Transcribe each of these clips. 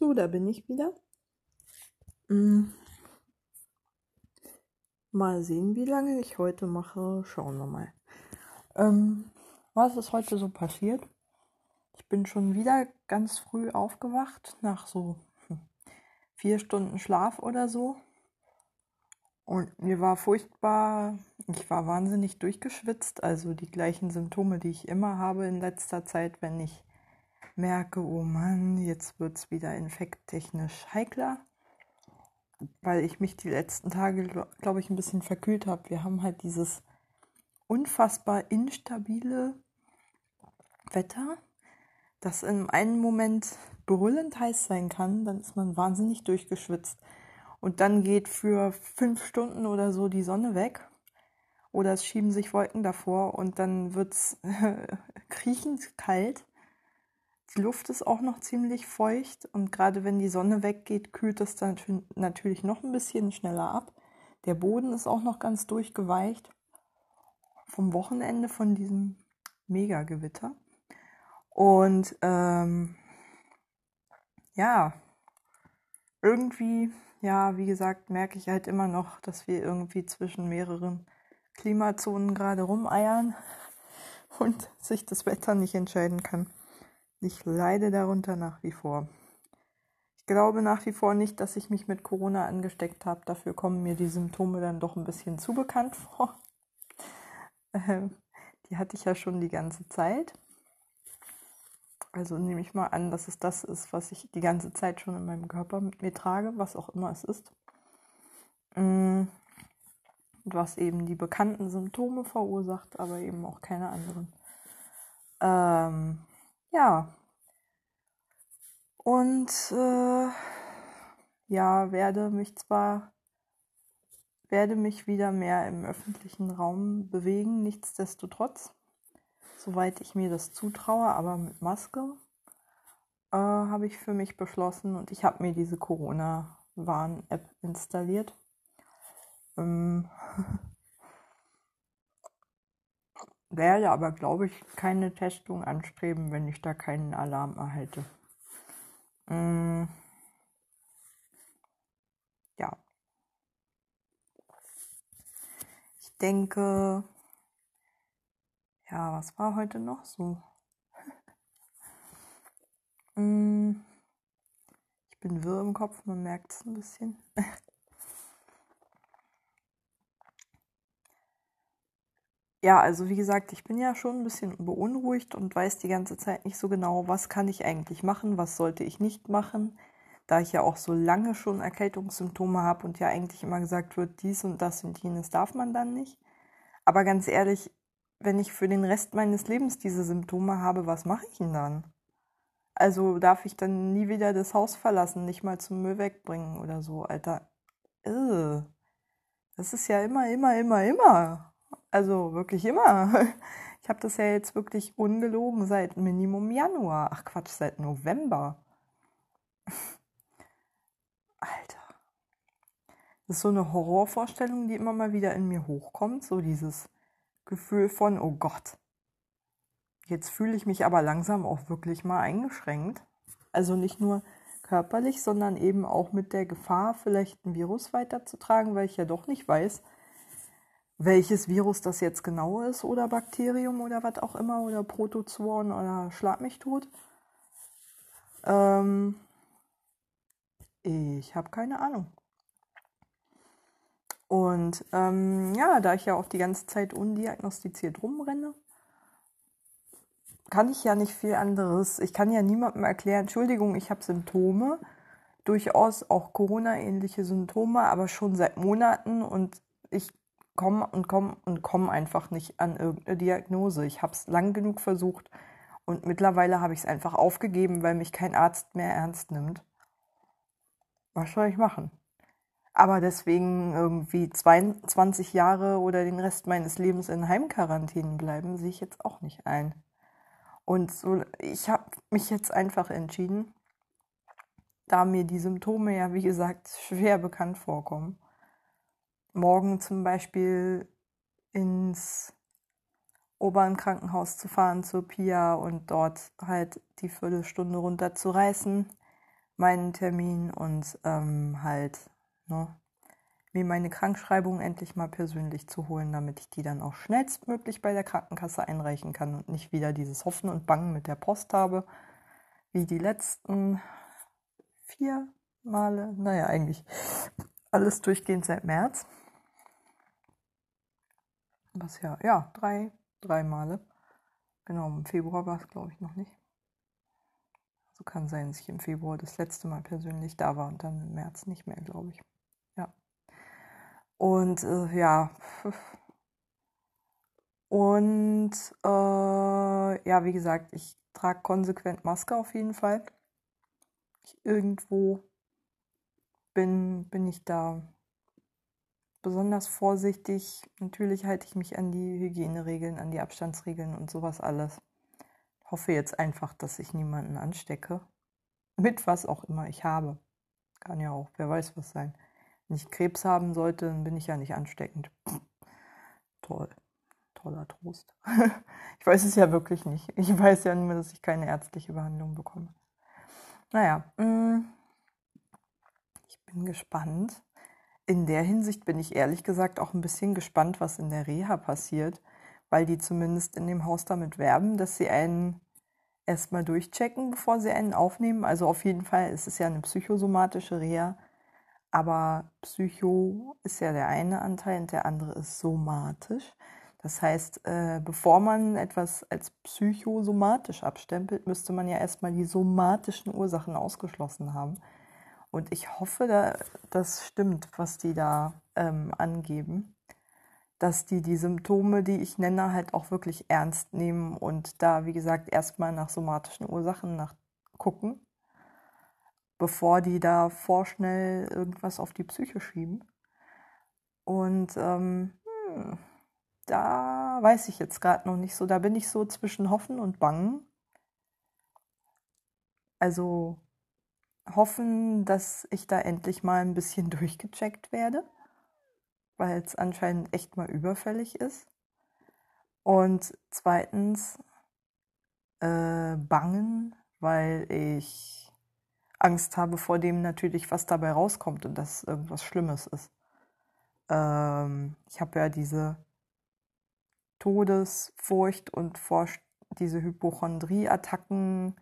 So, da bin ich wieder. Mm. Mal sehen, wie lange ich heute mache. Schauen wir mal. Ähm, was ist heute so passiert? Ich bin schon wieder ganz früh aufgewacht, nach so vier Stunden Schlaf oder so. Und mir war furchtbar, ich war wahnsinnig durchgeschwitzt, also die gleichen Symptome, die ich immer habe in letzter Zeit, wenn ich merke, oh Mann, jetzt wird es wieder infekttechnisch heikler, weil ich mich die letzten Tage, glaube ich, ein bisschen verkühlt habe. Wir haben halt dieses unfassbar instabile Wetter, das in einem Moment brüllend heiß sein kann, dann ist man wahnsinnig durchgeschwitzt und dann geht für fünf Stunden oder so die Sonne weg oder es schieben sich Wolken davor und dann wird es kriechend kalt. Die Luft ist auch noch ziemlich feucht und gerade wenn die Sonne weggeht, kühlt es dann natürlich noch ein bisschen schneller ab. Der Boden ist auch noch ganz durchgeweicht vom Wochenende von diesem Mega-Gewitter. Und ähm, ja, irgendwie ja, wie gesagt, merke ich halt immer noch, dass wir irgendwie zwischen mehreren Klimazonen gerade rumeiern und sich das Wetter nicht entscheiden kann. Ich leide darunter nach wie vor. Ich glaube nach wie vor nicht, dass ich mich mit Corona angesteckt habe. Dafür kommen mir die Symptome dann doch ein bisschen zu bekannt vor. Ähm, die hatte ich ja schon die ganze Zeit. Also nehme ich mal an, dass es das ist, was ich die ganze Zeit schon in meinem Körper mit mir trage, was auch immer es ist. Mm. Und was eben die bekannten Symptome verursacht, aber eben auch keine anderen. Ähm, ja. Und äh, ja, werde mich zwar werde mich wieder mehr im öffentlichen Raum bewegen, nichtsdestotrotz soweit ich mir das zutraue, aber mit Maske äh, habe ich für mich beschlossen und ich habe mir diese Corona-Warn-App installiert. Ähm, werde aber, glaube ich, keine Testung anstreben, wenn ich da keinen Alarm erhalte. Ähm, ja. Ich denke, ja, was war heute noch so? Mm, ich bin wirr im Kopf, man merkt es ein bisschen. ja, also wie gesagt, ich bin ja schon ein bisschen beunruhigt und weiß die ganze Zeit nicht so genau, was kann ich eigentlich machen, was sollte ich nicht machen, da ich ja auch so lange schon Erkältungssymptome habe und ja eigentlich immer gesagt wird, dies und das und jenes darf man dann nicht. Aber ganz ehrlich, wenn ich für den Rest meines Lebens diese Symptome habe, was mache ich denn dann? Also darf ich dann nie wieder das Haus verlassen, nicht mal zum Müll wegbringen oder so, Alter. Ugh. Das ist ja immer, immer, immer, immer. Also wirklich immer. Ich habe das ja jetzt wirklich ungelogen seit Minimum Januar. Ach Quatsch, seit November. Alter. Das ist so eine Horrorvorstellung, die immer mal wieder in mir hochkommt. So dieses, Gefühl von, oh Gott, jetzt fühle ich mich aber langsam auch wirklich mal eingeschränkt. Also nicht nur körperlich, sondern eben auch mit der Gefahr, vielleicht ein Virus weiterzutragen, weil ich ja doch nicht weiß, welches Virus das jetzt genau ist oder Bakterium oder was auch immer oder Protozoan oder Schlag mich tot. Ähm, ich habe keine Ahnung. Und ähm, ja, da ich ja auch die ganze Zeit undiagnostiziert rumrenne, kann ich ja nicht viel anderes. Ich kann ja niemandem erklären, Entschuldigung, ich habe Symptome, durchaus auch Corona-ähnliche Symptome, aber schon seit Monaten und ich komme und komme und komme einfach nicht an irgendeine Diagnose. Ich habe es lang genug versucht und mittlerweile habe ich es einfach aufgegeben, weil mich kein Arzt mehr ernst nimmt. Was soll ich machen? Aber deswegen irgendwie 22 Jahre oder den Rest meines Lebens in Heimquarantänen bleiben, sehe ich jetzt auch nicht ein. Und so, ich habe mich jetzt einfach entschieden, da mir die Symptome ja, wie gesagt, schwer bekannt vorkommen, morgen zum Beispiel ins Obernkrankenhaus zu fahren zur Pia und dort halt die Viertelstunde runter zu reißen meinen Termin und ähm, halt ne, mir meine Krankschreibung endlich mal persönlich zu holen, damit ich die dann auch schnellstmöglich bei der Krankenkasse einreichen kann und nicht wieder dieses Hoffen und Bangen mit der Post habe, wie die letzten vier Male, naja, eigentlich alles durchgehend seit März. Was ja, ja, drei, drei Male. Genau, im Februar war es, glaube ich, noch nicht. So kann sein, dass ich im Februar das letzte Mal persönlich da war und dann im März nicht mehr, glaube ich. Ja. Und äh, ja. Und äh, ja, wie gesagt, ich trage konsequent Maske auf jeden Fall. Ich irgendwo bin, bin ich da besonders vorsichtig. Natürlich halte ich mich an die Hygieneregeln, an die Abstandsregeln und sowas alles. Hoffe jetzt einfach, dass ich niemanden anstecke. Mit was auch immer ich habe. Kann ja auch, wer weiß was sein. Wenn ich Krebs haben sollte, dann bin ich ja nicht ansteckend. Toll. Toller Trost. ich weiß es ja wirklich nicht. Ich weiß ja nur, dass ich keine ärztliche Behandlung bekomme. Naja, mm. ich bin gespannt, in der Hinsicht bin ich ehrlich gesagt auch ein bisschen gespannt, was in der Reha passiert, weil die zumindest in dem Haus damit werben, dass sie einen erstmal durchchecken, bevor sie einen aufnehmen. Also auf jeden Fall ist es ja eine psychosomatische Reha, aber Psycho ist ja der eine Anteil und der andere ist somatisch. Das heißt, äh, bevor man etwas als psychosomatisch abstempelt, müsste man ja erstmal die somatischen Ursachen ausgeschlossen haben. Und ich hoffe, da, das stimmt, was die da ähm, angeben, dass die die Symptome, die ich nenne, halt auch wirklich ernst nehmen und da, wie gesagt, erstmal nach somatischen Ursachen nach gucken, bevor die da vorschnell irgendwas auf die Psyche schieben. Und ähm, hm, da weiß ich jetzt gerade noch nicht so. Da bin ich so zwischen Hoffen und Bangen. Also hoffen, dass ich da endlich mal ein bisschen durchgecheckt werde, weil es anscheinend echt mal überfällig ist. Und zweitens äh, bangen, weil ich Angst habe vor dem natürlich, was dabei rauskommt und dass irgendwas Schlimmes ist. Ähm, ich habe ja diese Todesfurcht und diese Hypochondrie-Attacken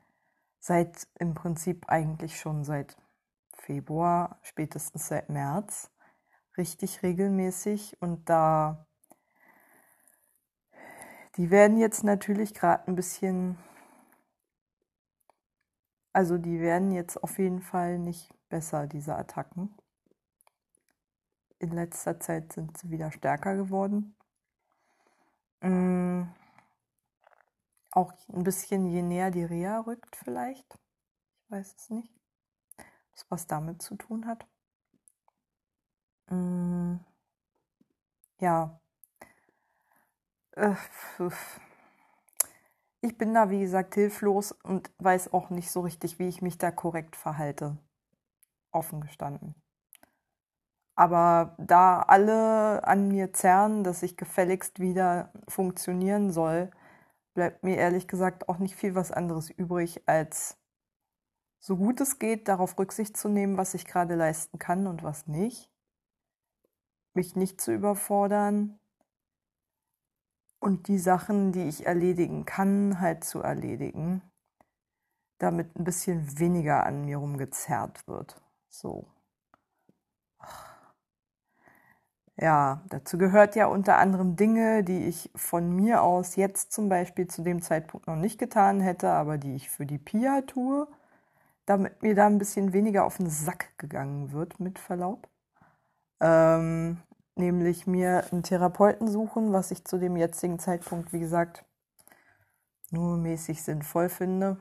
seit im Prinzip eigentlich schon seit Februar, spätestens seit März, richtig regelmäßig. Und da, die werden jetzt natürlich gerade ein bisschen, also die werden jetzt auf jeden Fall nicht besser, diese Attacken. In letzter Zeit sind sie wieder stärker geworden. Mm auch ein bisschen je näher die Reha rückt vielleicht. Ich weiß es nicht. Das was damit zu tun hat. Mm, ja. Äh, ich bin da, wie gesagt, hilflos und weiß auch nicht so richtig, wie ich mich da korrekt verhalte. Offen gestanden. Aber da alle an mir zerren, dass ich gefälligst wieder funktionieren soll, bleibt mir ehrlich gesagt auch nicht viel was anderes übrig, als so gut es geht, darauf Rücksicht zu nehmen, was ich gerade leisten kann und was nicht. Mich nicht zu überfordern und die Sachen, die ich erledigen kann, halt zu erledigen, damit ein bisschen weniger an mir rumgezerrt wird. So. Ja, dazu gehört ja unter anderem Dinge, die ich von mir aus jetzt zum Beispiel zu dem Zeitpunkt noch nicht getan hätte, aber die ich für die Pia tue, damit mir da ein bisschen weniger auf den Sack gegangen wird, mit Verlaub. Ähm, nämlich mir einen Therapeuten suchen, was ich zu dem jetzigen Zeitpunkt, wie gesagt, nur mäßig sinnvoll finde.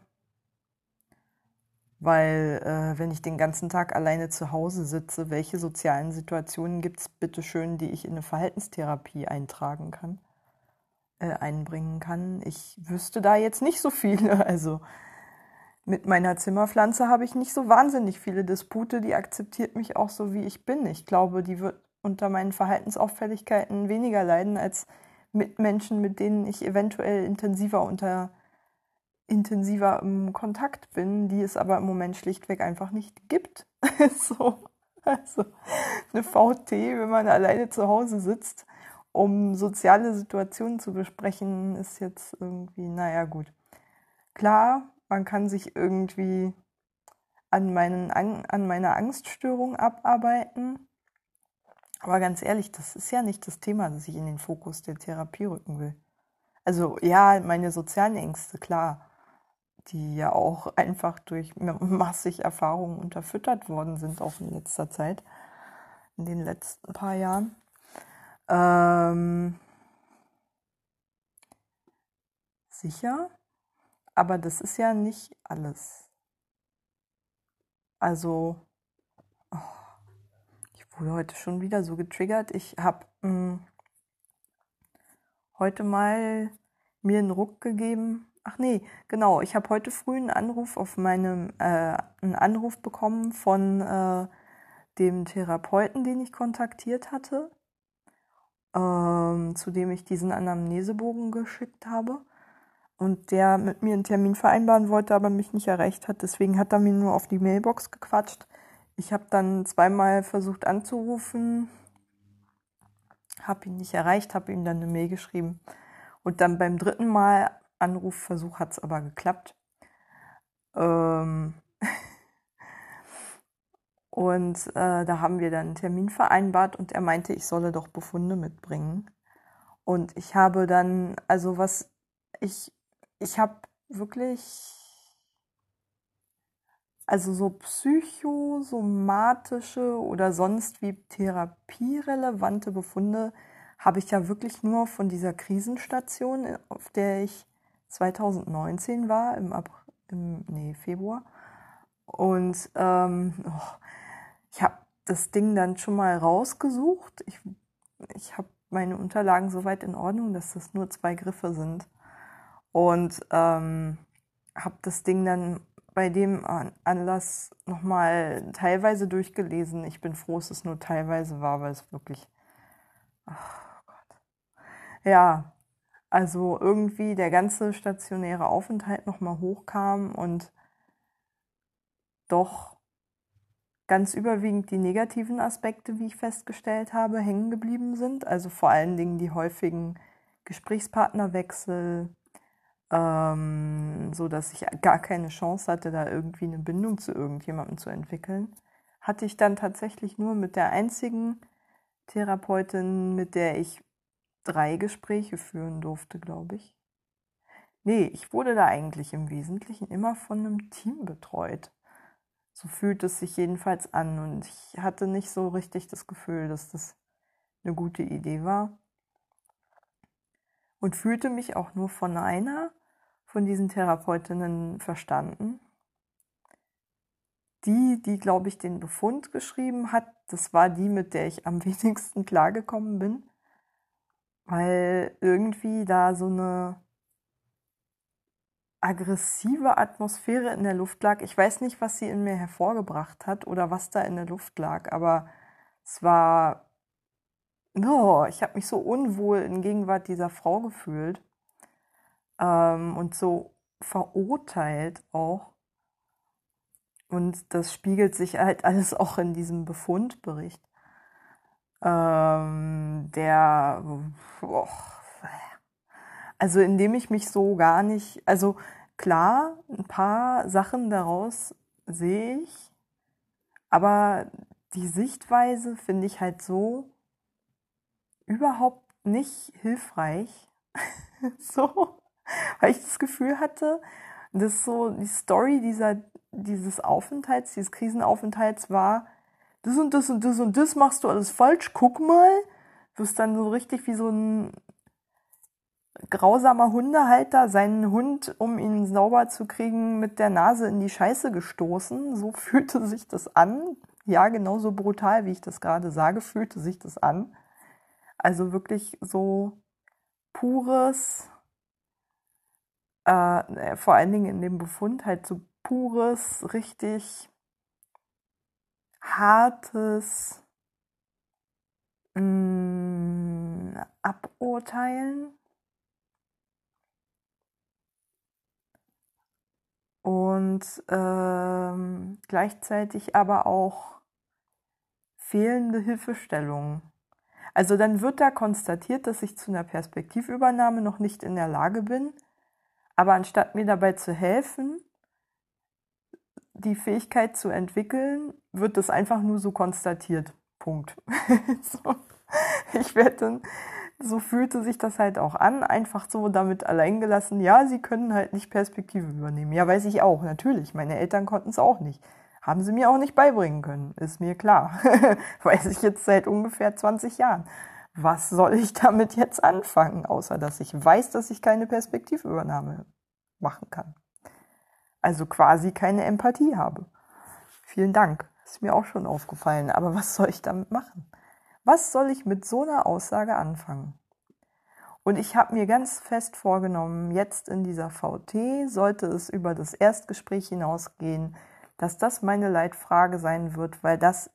Weil äh, wenn ich den ganzen Tag alleine zu Hause sitze, welche sozialen Situationen gibt es bitte schön, die ich in eine Verhaltenstherapie eintragen kann, äh, einbringen kann? Ich wüsste da jetzt nicht so viele. Also mit meiner Zimmerpflanze habe ich nicht so wahnsinnig viele Dispute. Die akzeptiert mich auch so, wie ich bin. Ich glaube, die wird unter meinen Verhaltensauffälligkeiten weniger leiden als mit Menschen, mit denen ich eventuell intensiver unter intensiver im Kontakt bin, die es aber im Moment schlichtweg einfach nicht gibt. so, also eine VT, wenn man alleine zu Hause sitzt, um soziale Situationen zu besprechen, ist jetzt irgendwie, naja gut. Klar, man kann sich irgendwie an, meinen, an meiner Angststörung abarbeiten. Aber ganz ehrlich, das ist ja nicht das Thema, das ich in den Fokus der Therapie rücken will. Also ja, meine sozialen Ängste, klar, die ja auch einfach durch massig Erfahrungen unterfüttert worden sind, auch in letzter Zeit, in den letzten paar Jahren. Ähm, sicher, aber das ist ja nicht alles. Also, oh, ich wurde heute schon wieder so getriggert. Ich habe hm, heute mal mir einen Ruck gegeben. Ach nee, genau. Ich habe heute früh einen Anruf auf meinem, äh, einen Anruf bekommen von äh, dem Therapeuten, den ich kontaktiert hatte, ähm, zu dem ich diesen Anamnesebogen geschickt habe und der mit mir einen Termin vereinbaren wollte, aber mich nicht erreicht hat. Deswegen hat er mir nur auf die Mailbox gequatscht. Ich habe dann zweimal versucht anzurufen, habe ihn nicht erreicht, habe ihm dann eine Mail geschrieben. Und dann beim dritten Mal Anrufversuch hat es aber geklappt. Ähm und äh, da haben wir dann einen Termin vereinbart und er meinte, ich solle doch Befunde mitbringen. Und ich habe dann, also was ich ich habe wirklich, also so psychosomatische oder sonst wie therapierelevante Befunde habe ich ja wirklich nur von dieser Krisenstation, auf der ich 2019 war, im, April, im nee, Februar. Und ähm, oh, ich habe das Ding dann schon mal rausgesucht. Ich, ich habe meine Unterlagen soweit in Ordnung, dass das nur zwei Griffe sind und ähm, habe das Ding dann bei dem Anlass nochmal teilweise durchgelesen. Ich bin froh, dass es nur teilweise war, weil es wirklich. Oh Gott. Ja, also irgendwie der ganze stationäre Aufenthalt nochmal hochkam und doch ganz überwiegend die negativen Aspekte, wie ich festgestellt habe, hängen geblieben sind. Also vor allen Dingen die häufigen Gesprächspartnerwechsel, ähm, so dass ich gar keine Chance hatte, da irgendwie eine Bindung zu irgendjemandem zu entwickeln, hatte ich dann tatsächlich nur mit der einzigen Therapeutin, mit der ich drei Gespräche führen durfte, glaube ich. Nee, ich wurde da eigentlich im Wesentlichen immer von einem Team betreut. So fühlt es sich jedenfalls an und ich hatte nicht so richtig das Gefühl, dass das eine gute Idee war und fühlte mich auch nur von einer von diesen Therapeutinnen verstanden. Die, die, glaube ich, den Befund geschrieben hat, das war die, mit der ich am wenigsten klargekommen bin, weil irgendwie da so eine aggressive Atmosphäre in der Luft lag. Ich weiß nicht, was sie in mir hervorgebracht hat oder was da in der Luft lag, aber es war oh, ich habe mich so unwohl in Gegenwart dieser Frau gefühlt ähm, und so verurteilt auch. Und das spiegelt sich halt alles auch in diesem Befundbericht. Ähm, der, oh, also indem ich mich so gar nicht, also klar, ein paar Sachen daraus sehe ich, aber die Sichtweise finde ich halt so überhaupt nicht hilfreich. so, weil ich das Gefühl hatte, dass so die Story dieser, dieses Aufenthalts, dieses Krisenaufenthalts war, das und das und das und das machst du alles falsch, guck mal. Du bist dann so richtig wie so ein grausamer Hundehalter seinen Hund, um ihn sauber zu kriegen, mit der Nase in die Scheiße gestoßen. So fühlte sich das an. Ja, genauso brutal, wie ich das gerade sage, fühlte sich das an. Also wirklich so pures, äh, vor allen Dingen in dem Befund halt so pures, richtig hartes mh, mm, Aburteilen und ähm, gleichzeitig aber auch fehlende Hilfestellungen. Also dann wird da konstatiert, dass ich zu einer Perspektivübernahme noch nicht in der Lage bin, aber anstatt mir dabei zu helfen, die Fähigkeit zu entwickeln, wird das einfach nur so konstatiert. Punkt. so. Ich werde dann, so fühlte sich das halt auch an, einfach so damit alleingelassen, ja, sie können halt nicht Perspektive übernehmen. Ja, weiß ich auch, natürlich. Meine Eltern konnten es auch nicht. Haben sie mir auch nicht beibringen können, ist mir klar. Weiß ich jetzt seit ungefähr 20 Jahren. Was soll ich damit jetzt anfangen, außer dass ich weiß, dass ich keine Perspektivübernahme machen kann? Also quasi keine Empathie habe. Vielen Dank. Ist mir auch schon aufgefallen. Aber was soll ich damit machen? Was soll ich mit so einer Aussage anfangen? Und ich habe mir ganz fest vorgenommen, jetzt in dieser VT sollte es über das Erstgespräch hinausgehen, dass das meine Leitfrage sein wird, weil das,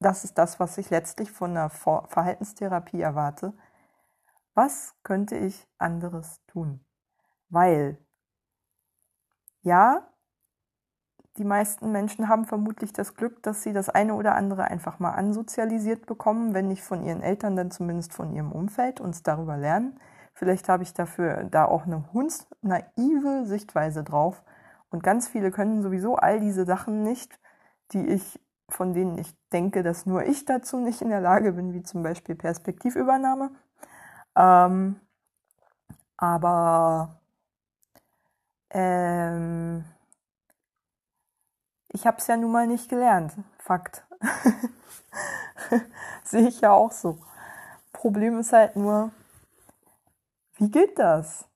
das ist das, was ich letztlich von der Verhaltenstherapie erwarte. Was könnte ich anderes tun? Weil, ja, die meisten Menschen haben vermutlich das Glück, dass sie das eine oder andere einfach mal ansozialisiert bekommen, wenn nicht von ihren Eltern, dann zumindest von ihrem Umfeld und darüber lernen. Vielleicht habe ich dafür da auch eine hundsnaive Sichtweise drauf und ganz viele können sowieso all diese Sachen nicht, die ich, von denen ich denke, dass nur ich dazu nicht in der Lage bin, wie zum Beispiel Perspektivübernahme. Ähm, aber ähm, ich habe es ja nun mal nicht gelernt. Fakt. Sehe ich ja auch so. Problem ist halt nur, wie geht das?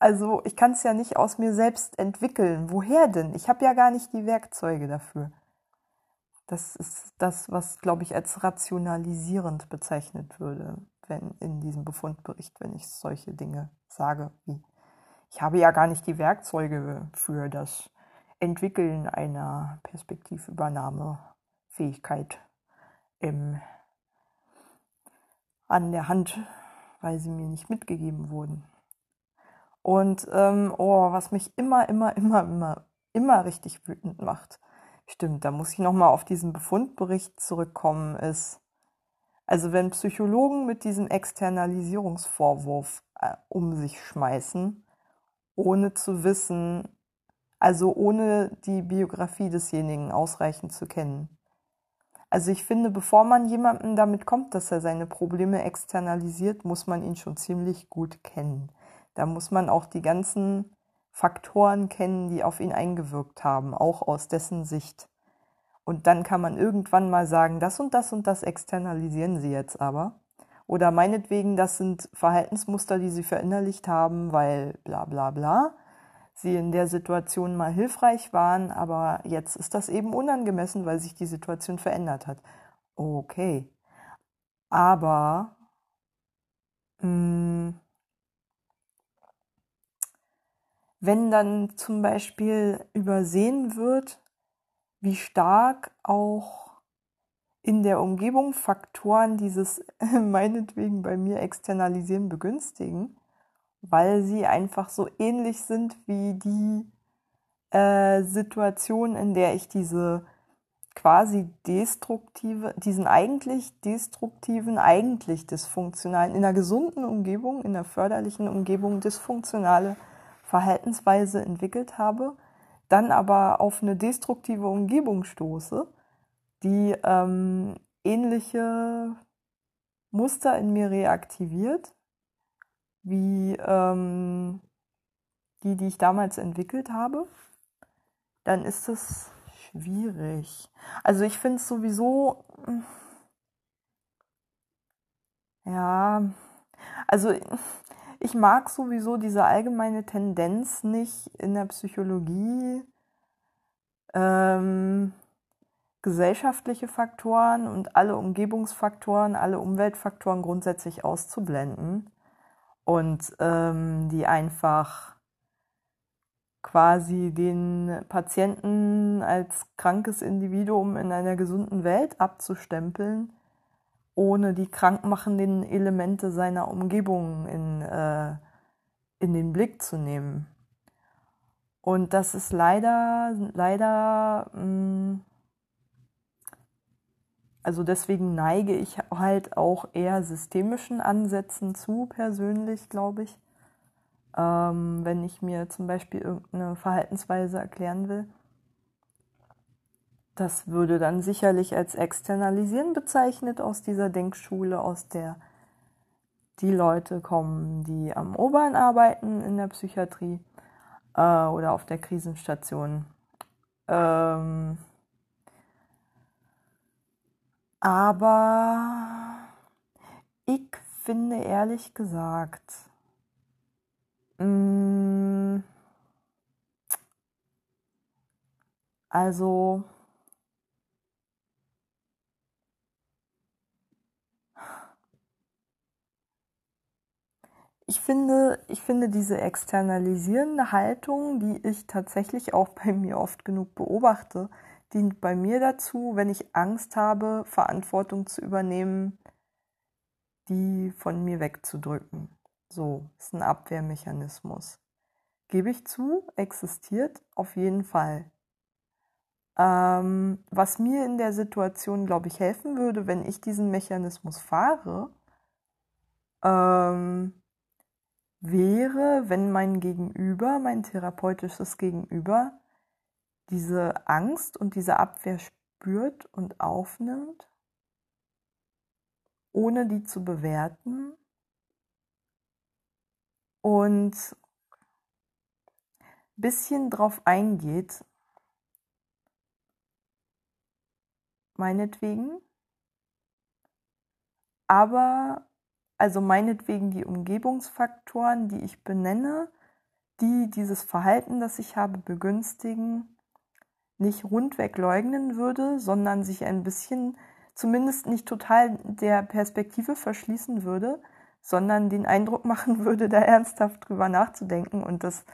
Also ich kann es ja nicht aus mir selbst entwickeln. Woher denn? Ich habe ja gar nicht die Werkzeuge dafür. Das ist das, was, glaube ich, als rationalisierend bezeichnet würde, wenn in diesem Befundbericht, wenn ich solche Dinge sage wie ich habe ja gar nicht die Werkzeuge für das Entwickeln einer Perspektivübernahmefähigkeit im, an der Hand, weil sie mir nicht mitgegeben wurden. Und ähm, oh, was mich immer, immer, immer, immer, immer richtig wütend macht. Stimmt, da muss ich nochmal auf diesen Befundbericht zurückkommen, ist, also wenn Psychologen mit diesem Externalisierungsvorwurf äh, um sich schmeißen, ohne zu wissen, also ohne die Biografie desjenigen ausreichend zu kennen. Also ich finde, bevor man jemandem damit kommt, dass er seine Probleme externalisiert, muss man ihn schon ziemlich gut kennen. Da muss man auch die ganzen Faktoren kennen, die auf ihn eingewirkt haben, auch aus dessen Sicht. Und dann kann man irgendwann mal sagen, das und das und das externalisieren Sie jetzt aber. Oder meinetwegen, das sind Verhaltensmuster, die Sie verinnerlicht haben, weil bla bla bla. Sie in der Situation mal hilfreich waren, aber jetzt ist das eben unangemessen, weil sich die Situation verändert hat. Okay. Aber mh, mm, wenn dann zum Beispiel übersehen wird, wie stark auch in der Umgebung Faktoren dieses meinetwegen bei mir externalisieren begünstigen, weil sie einfach so ähnlich sind wie die äh, Situation, in der ich diese quasi destruktive, diesen eigentlich destruktiven, eigentlich dysfunktionalen, in einer gesunden Umgebung, in einer förderlichen Umgebung dysfunktionale Verhaltensweise entwickelt habe, dann aber auf eine destruktive Umgebung stoße, die ähm, ähnliche Muster in mir reaktiviert, wie ähm, die, die ich damals entwickelt habe, dann ist es schwierig. Also ich finde es sowieso, ja, also ich mag sowieso diese allgemeine Tendenz nicht in der Psychologie, ähm, gesellschaftliche Faktoren und alle Umgebungsfaktoren, alle Umweltfaktoren grundsätzlich auszublenden und ähm, die einfach quasi den Patienten als krankes Individuum in einer gesunden Welt abzustempeln ohne die krankmachenden Elemente seiner Umgebung in, äh, in den Blick zu nehmen. Und das ist leider, leider, mh, mm, also deswegen neige ich halt auch eher systemischen Ansätzen zu, persönlich, glaube ich. Ähm, wenn ich mir zum Beispiel irgendeine Verhaltensweise erklären will. Das würde dann sicherlich als Externalisieren bezeichnet aus dieser Denkschule, aus der die Leute kommen, die am Oberen arbeiten in der Psychiatrie äh, oder auf der Krisenstation. Ähm, aber ich finde ehrlich gesagt, mh, mm, also ich finde, ich finde diese externalisierende Haltung, die ich tatsächlich auch bei mir oft genug beobachte, dient bei mir dazu, wenn ich Angst habe, Verantwortung zu übernehmen, die von mir wegzudrücken. So, ist ein Abwehrmechanismus. Gebe ich zu, existiert auf jeden Fall. Ähm, was mir in der Situation, glaube ich, helfen würde, wenn ich diesen Mechanismus fahre, ähm, wäre, wenn mein Gegenüber, mein therapeutisches Gegenüber, diese Angst und diese Abwehr spürt und aufnimmt, ohne die zu bewerten. Und ein bisschen drauf eingeht, meinetwegen, aber also meinetwegen die Umgebungsfaktoren, die ich benenne, die dieses Verhalten, das ich habe, begünstigen, nicht rundweg leugnen würde, sondern sich ein bisschen, zumindest nicht total der Perspektive verschließen würde, sondern den Eindruck machen würde, da ernsthaft drüber nachzudenken und das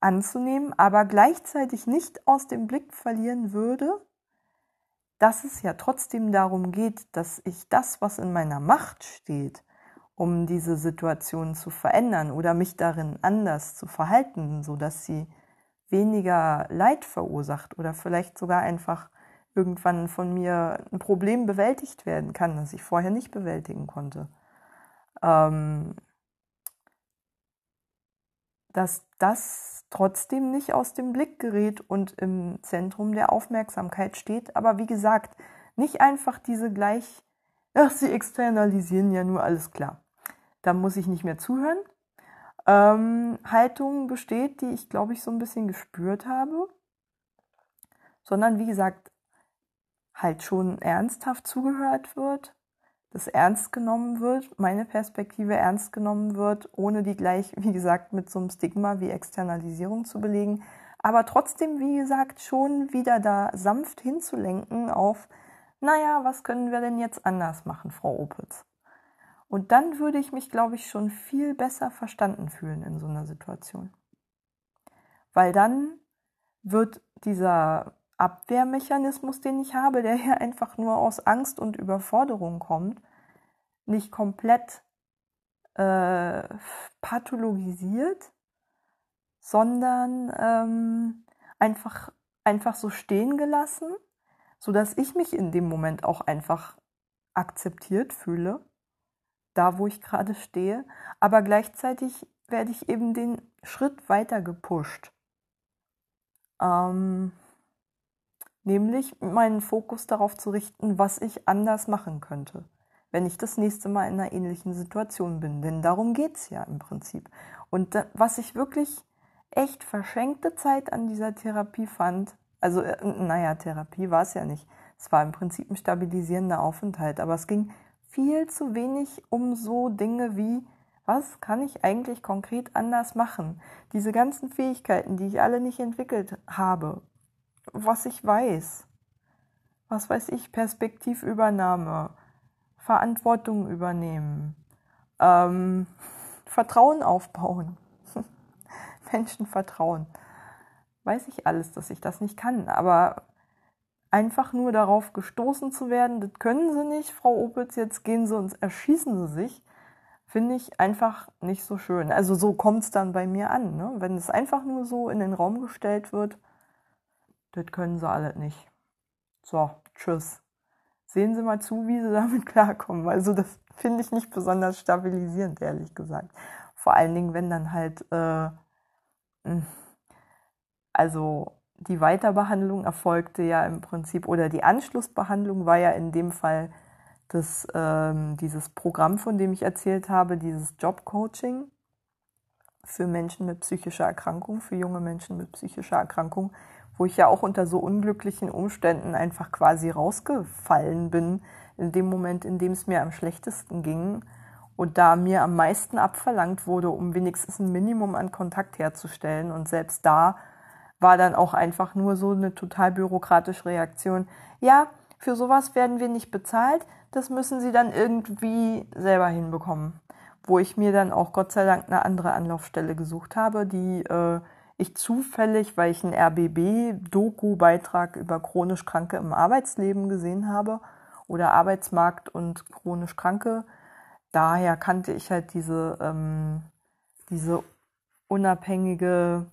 anzunehmen, aber gleichzeitig nicht aus dem Blick verlieren würde, dass es ja trotzdem darum geht, dass ich das, was in meiner Macht steht, um diese Situation zu verändern oder mich darin anders zu verhalten, so dass sie weniger Leid verursacht oder vielleicht sogar einfach irgendwann von mir ein Problem bewältigt werden kann, das ich vorher nicht bewältigen konnte. Ähm, dass das trotzdem nicht aus dem Blick gerät und im Zentrum der Aufmerksamkeit steht. Aber wie gesagt, nicht einfach diese gleich, ach, sie externalisieren ja nur alles klar da muss ich nicht mehr zuhören. Ähm, Haltung besteht, die ich glaube ich so ein bisschen gespürt habe, sondern wie gesagt, halt schon ernsthaft zugehört wird, dass ernst genommen wird, meine Perspektive ernst genommen wird, ohne die gleich, wie gesagt, mit so einem Stigma wie Externalisierung zu belegen, aber trotzdem, wie gesagt, schon wieder da sanft hinzulenken auf, naja, was können wir denn jetzt anders machen, Frau Opitz? Und dann würde ich mich, glaube ich, schon viel besser verstanden fühlen in so einer Situation. Weil dann wird dieser Abwehrmechanismus, den ich habe, der ja einfach nur aus Angst und Überforderung kommt, nicht komplett äh, pathologisiert, sondern ähm, einfach, einfach so stehen gelassen, sodass ich mich in dem Moment auch einfach akzeptiert fühle da, wo ich gerade stehe, aber gleichzeitig werde ich eben den Schritt weiter gepusht. Ähm, nämlich meinen Fokus darauf zu richten, was ich anders machen könnte, wenn ich das nächste Mal in einer ähnlichen Situation bin. Denn darum geht es ja im Prinzip. Und was ich wirklich echt verschenkte Zeit an dieser Therapie fand, also äh, naja, Therapie war es ja nicht. Es war im Prinzip ein stabilisierender Aufenthalt, aber es ging viel zu wenig um so Dinge wie, was kann ich eigentlich konkret anders machen? Diese ganzen Fähigkeiten, die ich alle nicht entwickelt habe, was ich weiß, was weiß ich, Perspektivübernahme, Verantwortung übernehmen, ähm, Vertrauen aufbauen, Menschen vertrauen. Weiß ich alles, dass ich das nicht kann, aber einfach nur darauf gestoßen zu werden, das können sie nicht, Frau Opitz, jetzt gehen sie und erschießen sie sich, finde ich einfach nicht so schön. Also so kommt es dann bei mir an. Ne? Wenn es einfach nur so in den Raum gestellt wird, das können sie alle nicht. So, tschüss. Sehen Sie mal zu, wie Sie damit klarkommen. Also das finde ich nicht besonders stabilisierend, ehrlich gesagt. Vor allen Dingen, wenn dann halt, äh, hm, also die Weiterbehandlung erfolgte ja im Prinzip, oder die Anschlussbehandlung war ja in dem Fall das, ähm, dieses Programm, von dem ich erzählt habe, dieses Jobcoaching für Menschen mit psychischer Erkrankung, für junge Menschen mit psychischer Erkrankung, wo ich ja auch unter so unglücklichen Umständen einfach quasi rausgefallen bin, in dem Moment, in dem es mir am schlechtesten ging und da mir am meisten abverlangt wurde, um wenigstens ein Minimum an Kontakt herzustellen. Und selbst da war dann auch einfach nur so eine total bürokratische Reaktion. Ja, für sowas werden wir nicht bezahlt, das müssen sie dann irgendwie selber hinbekommen. Wo ich mir dann auch Gott sei Dank eine andere Anlaufstelle gesucht habe, die äh, ich zufällig, weil ich einen RBB-Doku-Beitrag über chronisch Kranke im Arbeitsleben gesehen habe oder Arbeitsmarkt und chronisch Kranke. Daher kannte ich halt diese, ähm, diese unabhängige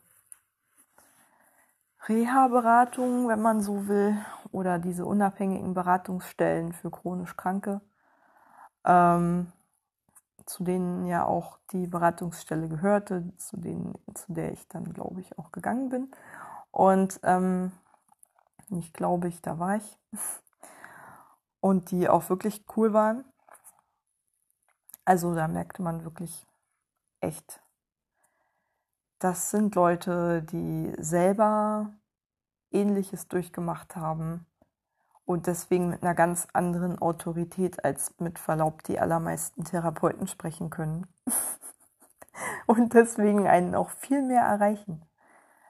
Reha-Beratung, wenn man so will, oder diese unabhängigen Beratungsstellen für chronisch Kranke, ähm, zu denen ja auch die Beratungsstelle gehörte, zu, denen, zu der ich dann, glaube ich, auch gegangen bin. Und ähm, nicht glaube ich, da war ich. Und die auch wirklich cool waren. Also da merkte man wirklich echt, das sind Leute, die selber Ähnliches durchgemacht haben und deswegen mit einer ganz anderen Autorität als mit Verlaub die allermeisten Therapeuten sprechen können. und deswegen einen auch viel mehr erreichen.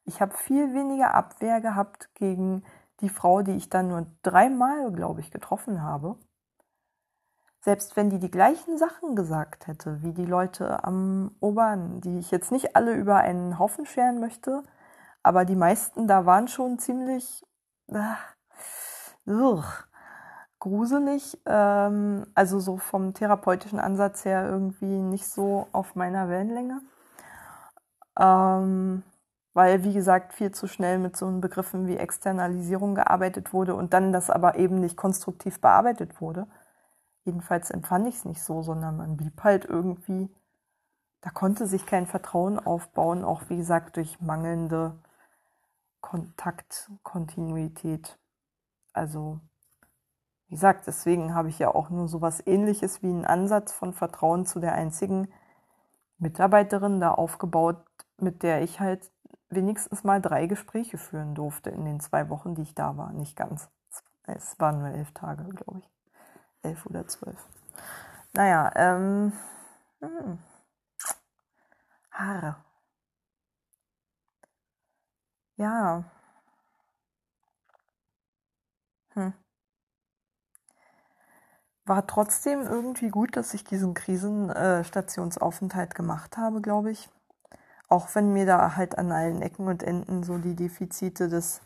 Ich habe viel weniger Abwehr gehabt gegen die Frau, die ich dann nur dreimal, glaube ich, getroffen habe. Selbst wenn die die gleichen Sachen gesagt hätte, wie die Leute am Obern, die ich jetzt nicht alle über einen Haufen scheren möchte, aber die meisten da waren schon ziemlich äh, gruselig. Ähm, also so vom therapeutischen Ansatz her irgendwie nicht so auf meiner Wellenlänge. Ähm, weil, wie gesagt, viel zu schnell mit so Begriffen wie Externalisierung gearbeitet wurde und dann das aber eben nicht konstruktiv bearbeitet wurde. Jedenfalls empfand ich es nicht so, sondern man blieb halt irgendwie, da konnte sich kein Vertrauen aufbauen, auch wie gesagt durch mangelnde Kontaktkontinuität. Also, wie gesagt, deswegen habe ich ja auch nur so was ähnliches wie einen Ansatz von Vertrauen zu der einzigen Mitarbeiterin da aufgebaut, mit der ich halt wenigstens mal drei Gespräche führen durfte in den zwei Wochen, die ich da war. Nicht ganz. Es waren nur elf Tage, glaube ich. Elf oder zwölf. Naja, ähm. Hm. Haare. Ja. Hm. War trotzdem irgendwie gut, dass ich diesen Krisenstationsaufenthalt gemacht habe, glaube ich. Auch wenn mir da halt an allen Ecken und Enden so die Defizite des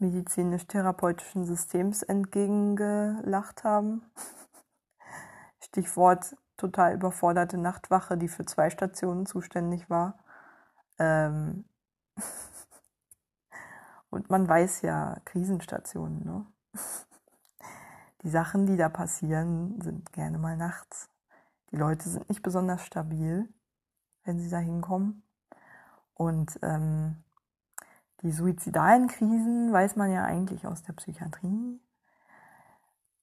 medizinisch-therapeutischen Systems entgegengelacht haben. Stichwort total überforderte Nachtwache, die für zwei Stationen zuständig war. Ähm Und man weiß ja, Krisenstationen, ne? Die Sachen, die da passieren, sind gerne mal nachts. Die Leute sind nicht besonders stabil, wenn sie da hinkommen. Und ähm, die suizidalen Krisen, weiß man ja eigentlich aus der Psychiatrie,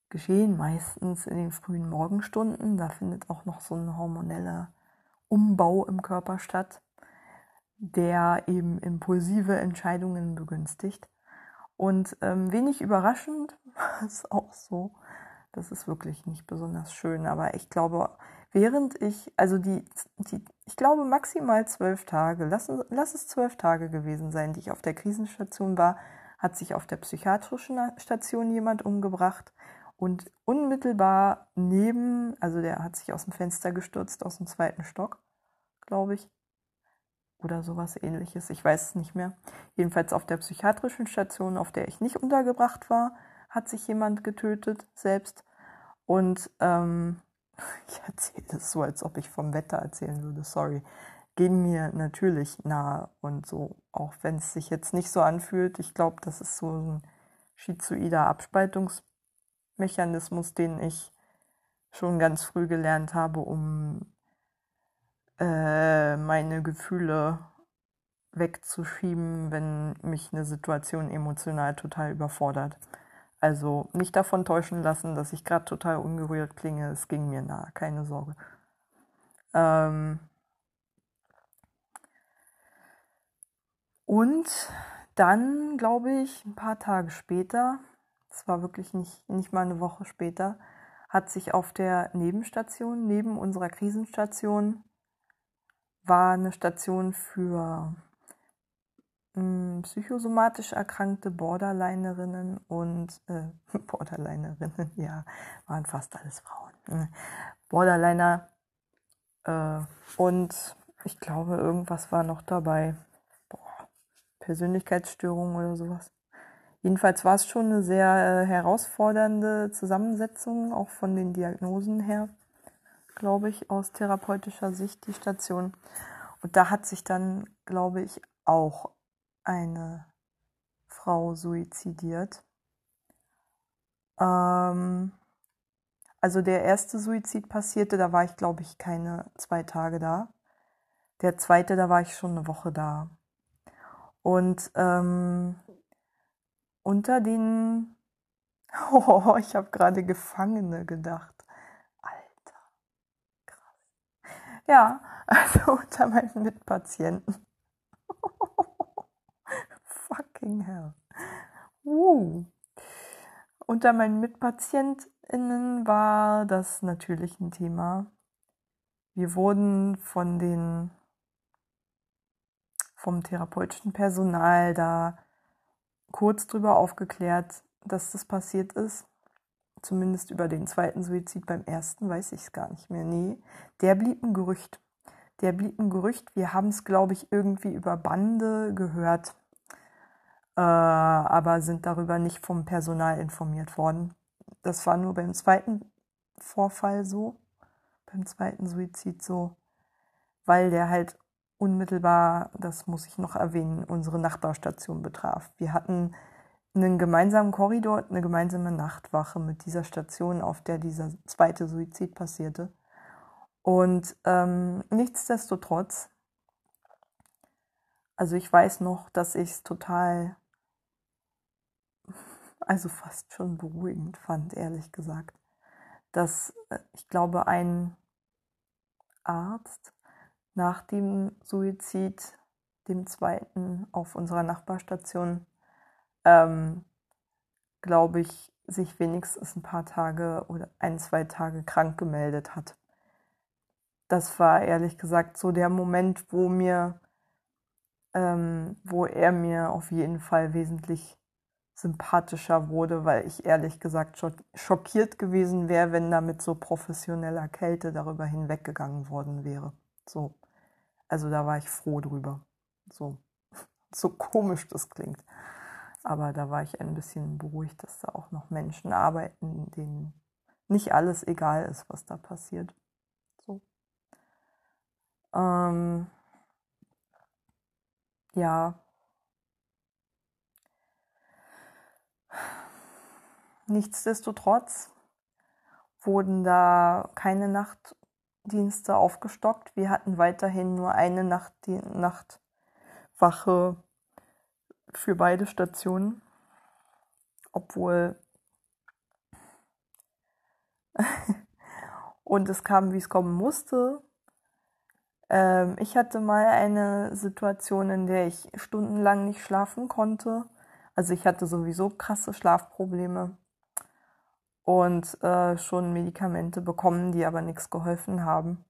geschehen meistens in den frühen Morgenstunden. Da findet auch noch so ein hormoneller Umbau im Körper statt der eben impulsive Entscheidungen begünstigt. Und ähm, wenig überraschend es auch so. Das ist wirklich nicht besonders schön, aber ich glaube, während ich, also die, die ich glaube maximal zwölf Tage, lass, lass es zwölf Tage gewesen sein, die ich auf der Krisenstation war, hat sich auf der psychiatrischen Station jemand umgebracht und unmittelbar neben, also der hat sich aus dem Fenster gestürzt, aus dem zweiten Stock, glaube ich, oder sowas ähnliches. Ich weiß es nicht mehr. Jedenfalls auf der psychiatrischen Station, auf der ich nicht untergebracht war, hat sich jemand getötet selbst. Und ähm, ich erzähle das so, als ob ich vom Wetter erzählen würde, sorry, gehen mir natürlich nahe und so, auch wenn es sich jetzt nicht so anfühlt. Ich glaube, das ist so ein schizoider Abspaltungsmechanismus, den ich schon ganz früh gelernt habe, um äh, meine Gefühle wegzuschieben, wenn mich eine Situation emotional total überfordert. Also nicht davon täuschen lassen, dass ich gerade total ungerührt klinge. Es ging mir nahe, keine Sorge. Ähm und dann, glaube ich, ein paar Tage später, es war wirklich nicht, nicht mal eine Woche später, hat sich auf der Nebenstation, neben unserer Krisenstation, war eine Station für psychosomatisch erkrankte Borderlinerinnen und äh, Borderlinerinnen, ja, waren fast alles Frauen. Ne? Borderliner äh, und ich glaube, irgendwas war noch dabei. Boah, Persönlichkeitsstörung oder sowas. Jedenfalls war es schon eine sehr äh, herausfordernde Zusammensetzung, auch von den Diagnosen her, glaube ich, aus therapeutischer Sicht, die Station. Und da hat sich dann, glaube ich, auch eine Frau suizidiert. Ähm, also der erste Suizid passierte, da war ich, glaube ich, keine zwei Tage da. Der zweite, da war ich schon eine Woche da. Und ähm, unter den... Oh, ich habe gerade Gefangene gedacht. Alter, krass. Ja, also unter meinen Mitpatienten hell. Uh. Unter meinen MitpatientInnen war das natürlich ein Thema. Wir wurden von den, vom therapeutischen Personal da kurz drüber aufgeklärt, dass das passiert ist. Zumindest über den zweiten Suizid. Beim ersten weiß ich es gar nicht mehr. Nee, der blieb ein Gerücht. Der blieb ein Gerücht. Wir haben es, glaube ich, irgendwie über Bande gehört äh, aber sind darüber nicht vom Personal informiert worden. Das war nur beim zweiten Vorfall so, beim zweiten Suizid so, weil der halt unmittelbar, das muss ich noch erwähnen, unsere Nachbarstation betraf. Wir hatten einen gemeinsamen Korridor, eine gemeinsame Nachtwache mit dieser Station, auf der dieser zweite Suizid passierte. Und ähm, nichtsdestotrotz, also ich weiß noch, dass ich es total also fast schon beruhigend fand, ehrlich gesagt, dass äh, ich glaube, ein Arzt nach dem Suizid, dem zweiten auf unserer Nachbarstation, ähm, glaube ich, sich wenigstens ein paar Tage oder ein, zwei Tage krank gemeldet hat. Das war ehrlich gesagt so der Moment, wo mir, ähm, wo er mir auf jeden Fall wesentlich sympathischer wurde, weil ich ehrlich gesagt schockiert gewesen wäre, wenn da mit so professioneller Kälte darüber hinweggegangen worden wäre. So. Also da war ich froh drüber. So, so komisch das klingt. Aber da war ich ein bisschen beruhigt, dass da auch noch Menschen arbeiten, denen nicht alles egal ist, was da passiert. So. Ähm, ja, Nichtsdestotrotz wurden da keine Nachtdienste aufgestockt. Wir hatten weiterhin nur eine Nacht, Nachtwache für beide Stationen, obwohl und es kam, wie es kommen musste. Ähm, ich hatte mal eine Situation, in der ich stundenlang nicht schlafen konnte. Also ich hatte sowieso krasse Schlafprobleme und äh, schon Medikamente bekommen, die aber nichts geholfen haben.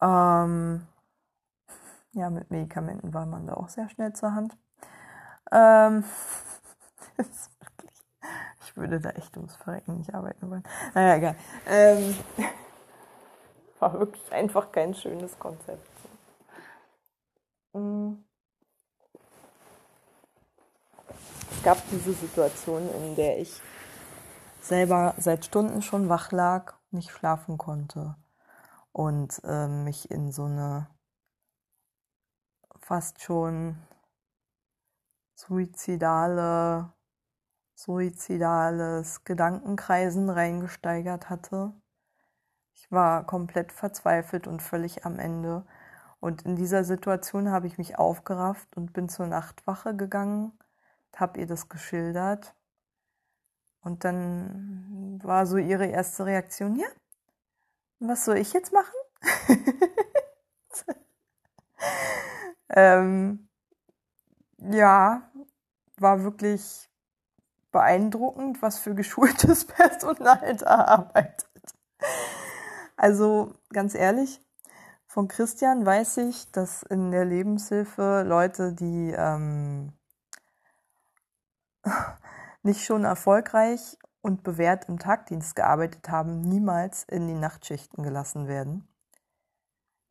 Ähm, ja, mit Medikamenten war man da auch sehr schnell zur Hand. Ähm, ich würde da echt ums Verrecken nicht arbeiten wollen. Naja, egal. Ähm, war wirklich einfach kein schönes Konzept. Mhm. Es gab diese Situation, in der ich selber seit Stunden schon wach lag nicht schlafen konnte und äh, mich in so eine fast schon suizidale, suizidales Gedankenkreisen reingesteigert hatte. Ich war komplett verzweifelt und völlig am Ende. Und in dieser Situation habe ich mich aufgerafft und bin zur Nachtwache gegangen, habe ihr das geschildert. Und dann war so ihre erste Reaktion, ja, was soll ich jetzt machen? ähm, ja, war wirklich beeindruckend, was für geschultes Personal da arbeitet. Also ganz ehrlich, von Christian weiß ich, dass in der Lebenshilfe Leute, die ähm, nicht schon erfolgreich und bewährt im Tagdienst gearbeitet haben, niemals in die Nachtschichten gelassen werden.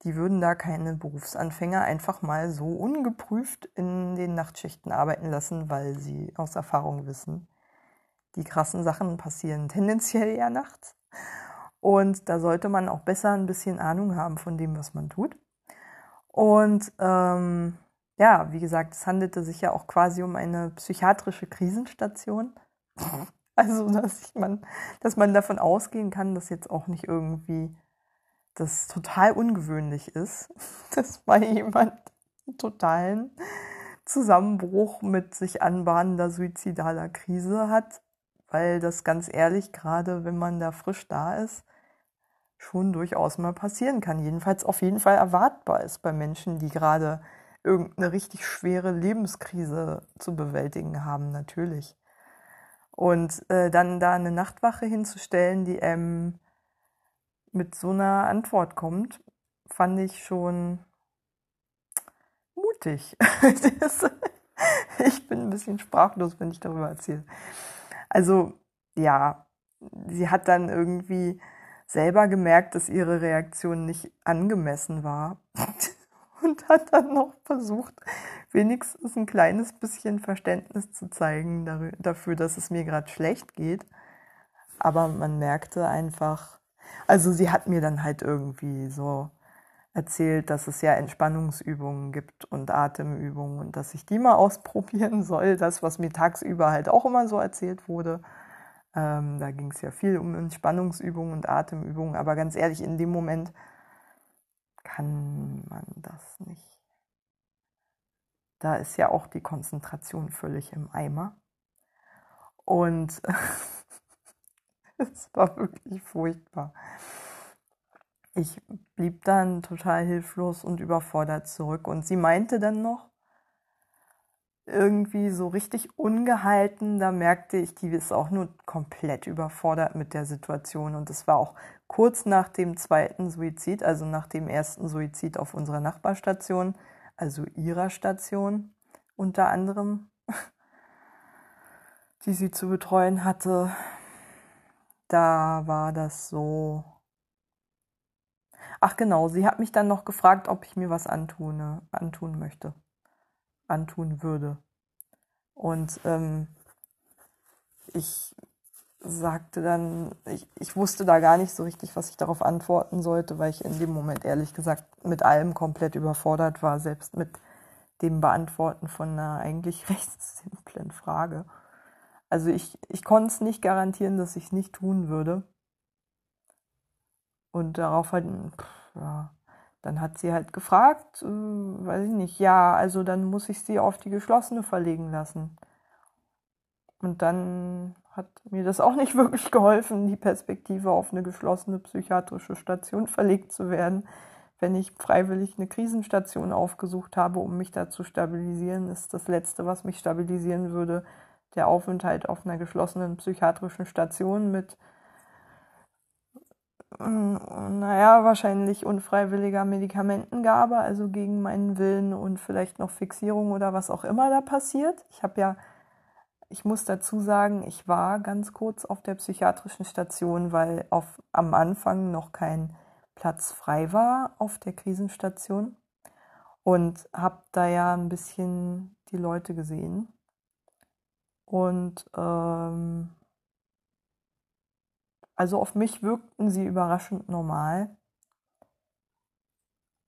Die würden da keine Berufsanfänger einfach mal so ungeprüft in den Nachtschichten arbeiten lassen, weil sie aus Erfahrung wissen, die krassen Sachen passieren tendenziell eher nachts. Und da sollte man auch besser ein bisschen Ahnung haben von dem, was man tut. Und ähm, ja, wie gesagt, es handelte sich ja auch quasi um eine psychiatrische Krisenstation. Also, dass man, dass man davon ausgehen kann, dass jetzt auch nicht irgendwie das total ungewöhnlich ist, dass mal jemand einen totalen Zusammenbruch mit sich anbahnender suizidaler Krise hat, weil das ganz ehrlich, gerade wenn man da frisch da ist, schon durchaus mal passieren kann. Jedenfalls auf jeden Fall erwartbar ist bei Menschen, die gerade irgendeine richtig schwere Lebenskrise zu bewältigen haben, natürlich. Und äh, dann da eine Nachtwache hinzustellen, die ähm, mit so einer Antwort kommt, fand ich schon mutig. ich bin ein bisschen sprachlos, wenn ich darüber erzähle. Also ja, sie hat dann irgendwie selber gemerkt, dass ihre Reaktion nicht angemessen war und hat dann noch versucht, wenigstens ein kleines bisschen Verständnis zu zeigen dafür, dass es mir gerade schlecht geht. Aber man merkte einfach, also sie hat mir dann halt irgendwie so erzählt, dass es ja Entspannungsübungen gibt und Atemübungen und dass ich die mal ausprobieren soll. Das, was mir tagsüber halt auch immer so erzählt wurde. Ähm, da ging es ja viel um Entspannungsübungen und Atemübungen, aber ganz ehrlich, in dem Moment kann man das nicht. Da ist ja auch die Konzentration völlig im Eimer. Und es war wirklich furchtbar. Ich blieb dann total hilflos und überfordert zurück. Und sie meinte dann noch, irgendwie so richtig ungehalten. Da merkte ich, die ist auch nur komplett überfordert mit der Situation. Und es war auch kurz nach dem zweiten Suizid, also nach dem ersten Suizid auf unserer Nachbarstation, also ihrer Station unter anderem, die sie zu betreuen hatte. Da war das so. Ach genau, sie hat mich dann noch gefragt, ob ich mir was antune, antun möchte antun würde. Und ähm, ich sagte dann, ich, ich wusste da gar nicht so richtig, was ich darauf antworten sollte, weil ich in dem Moment ehrlich gesagt mit allem komplett überfordert war, selbst mit dem Beantworten von einer eigentlich recht simplen Frage. Also ich, ich konnte es nicht garantieren, dass ich es nicht tun würde. Und darauf halt, ja, dann hat sie halt gefragt, äh, weiß ich nicht, ja, also dann muss ich sie auf die geschlossene verlegen lassen. Und dann hat mir das auch nicht wirklich geholfen, die Perspektive auf eine geschlossene psychiatrische Station verlegt zu werden. Wenn ich freiwillig eine Krisenstation aufgesucht habe, um mich da zu stabilisieren, ist das Letzte, was mich stabilisieren würde, der Aufenthalt auf einer geschlossenen psychiatrischen Station mit naja, wahrscheinlich unfreiwilliger Medikamentengabe, also gegen meinen Willen und vielleicht noch Fixierung oder was auch immer da passiert. Ich habe ja, ich muss dazu sagen, ich war ganz kurz auf der psychiatrischen Station, weil auf, am Anfang noch kein Platz frei war auf der Krisenstation und habe da ja ein bisschen die Leute gesehen. Und ähm, Also auf mich wirkten sie überraschend normal.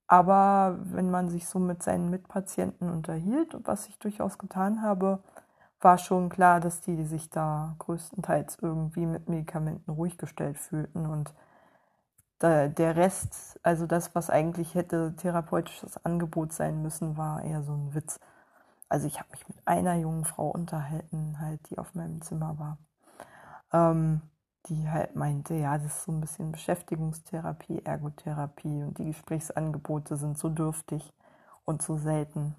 Aber wenn man sich so mit seinen Mitpatienten unterhielt, was ich durchaus getan habe, war schon klar, dass die sich da größtenteils irgendwie mit Medikamenten ruhig gestellt fühlten und der Rest, also das, was eigentlich hätte therapeutisches Angebot sein müssen, war eher so ein Witz. Also ich habe mich mit einer jungen Frau unterhalten, halt, die auf meinem Zimmer war. Ähm, die halt meinte, ja, das ist so ein bisschen Beschäftigungstherapie, Ergotherapie und die Gesprächsangebote sind so dürftig und so selten,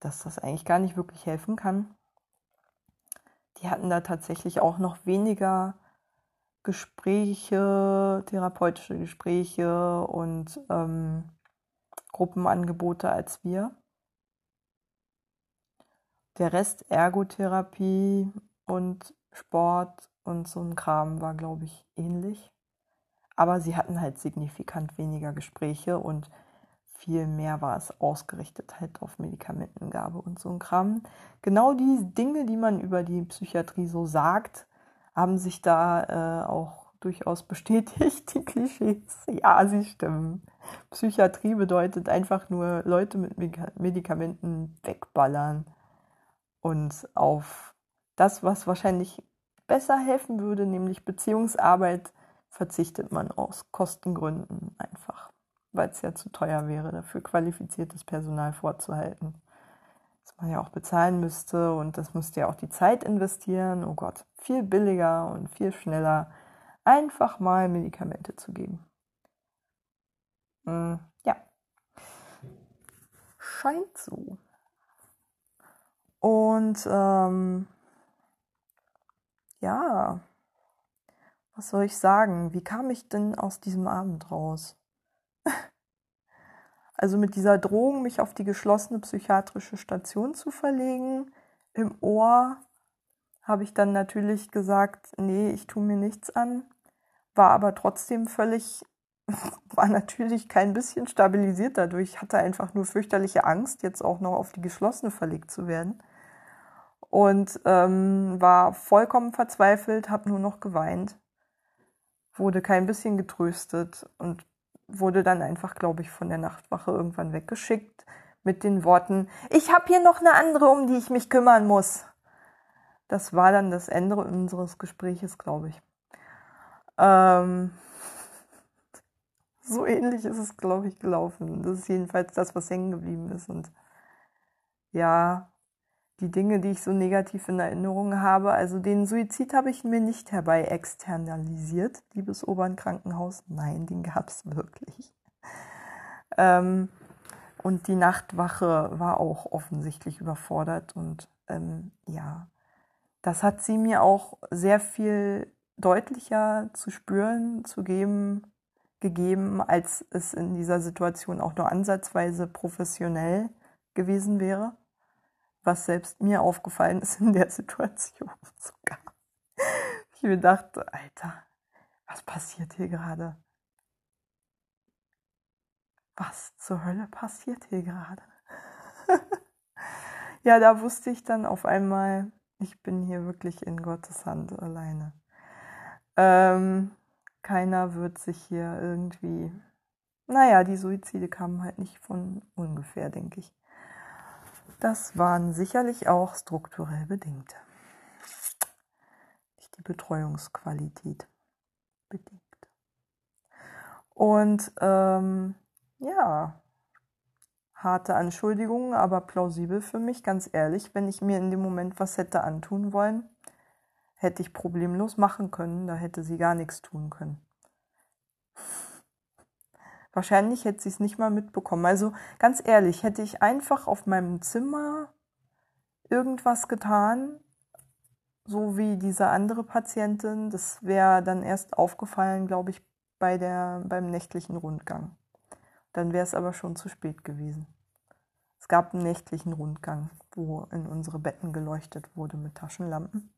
dass das eigentlich gar nicht wirklich helfen kann. Die hatten da tatsächlich auch noch weniger Gespräche, therapeutische Gespräche und ähm, Gruppenangebote als wir. Der Rest Ergotherapie und Sport und so ein Kram war, glaube ich, ähnlich. Aber sie hatten halt signifikant weniger Gespräche und viel mehr war es ausgerichtet halt auf Medikamentengabe und so ein Kram. Genau die Dinge, die man über die Psychiatrie so sagt, haben sich da äh, auch durchaus bestätigt, die Klischees. Ja, sie stimmen. Psychiatrie bedeutet einfach nur Leute mit Medikamenten wegballern und auf das, was wahrscheinlich besser helfen würde, nämlich Beziehungsarbeit, verzichtet man aus Kostengründen einfach, weil es ja zu teuer wäre, dafür qualifiziertes Personal vorzuhalten. Das man ja auch bezahlen müsste und das müsste ja auch die Zeit investieren. Oh Gott, viel billiger und viel schneller einfach mal Medikamente zu geben. Hm, ja. Scheint so. Und ähm, ja, was soll ich sagen? Wie kam ich denn aus diesem Abend raus? also mit dieser Drohung, mich auf die geschlossene psychiatrische Station zu verlegen, im Ohr habe ich dann natürlich gesagt, nee, ich tue mir nichts an, war aber trotzdem völlig, war natürlich kein bisschen stabilisiert dadurch, hatte einfach nur fürchterliche Angst, jetzt auch noch auf die geschlossene verlegt zu werden und ähm, war vollkommen verzweifelt, habe nur noch geweint, wurde kein bisschen getröstet und wurde dann einfach, glaube ich, von der Nachtwache irgendwann weggeschickt mit den Worten, ich habe hier noch eine andere, um die ich mich kümmern muss. Das war dann das Ende unseres Gespräches, glaube ich. Ähm, so ähnlich ist es, glaube ich, gelaufen. Das ist jedenfalls das, was hängen geblieben ist. Und ja, die Dinge, die ich so negativ in Erinnerung habe. Also den Suizid habe ich mir nicht herbei externalisiert, liebes Obernkrankenhaus. Nein, den gab es wirklich. Ähm, und die Nachtwache war auch offensichtlich überfordert. Und ähm, ja, das hat sie mir auch sehr viel deutlicher zu spüren, zu geben, gegeben, als es in dieser Situation auch nur ansatzweise professionell gewesen wäre was selbst mir aufgefallen ist in der Situation sogar. Ich mir dachte, Alter, was passiert hier gerade? Was zur Hölle passiert hier gerade? ja, da wusste ich dann auf einmal, ich bin hier wirklich in Gottes Hand alleine. Ähm, keiner wird sich hier irgendwie. Naja, die Suizide kamen halt nicht von ungefähr, denke ich. Das waren sicherlich auch strukturell bedingt. Nicht die Betreuungsqualität bedingt. Und ähm, ja, harte Anschuldigungen, aber plausibel für mich, ganz ehrlich, wenn ich mir in dem Moment was hätte antun wollen, hätte ich problemlos machen können, da hätte sie gar nichts tun können. Wahrscheinlich hätte sie es nicht mal mitbekommen. Also ganz ehrlich, hätte ich einfach auf meinem Zimmer irgendwas getan, so wie diese andere Patientin, das wäre dann erst aufgefallen, glaube ich, bei der, beim nächtlichen Rundgang. Dann wäre es aber schon zu spät gewesen. Es gab einen nächtlichen Rundgang, wo in unsere Betten geleuchtet wurde mit Taschenlampen.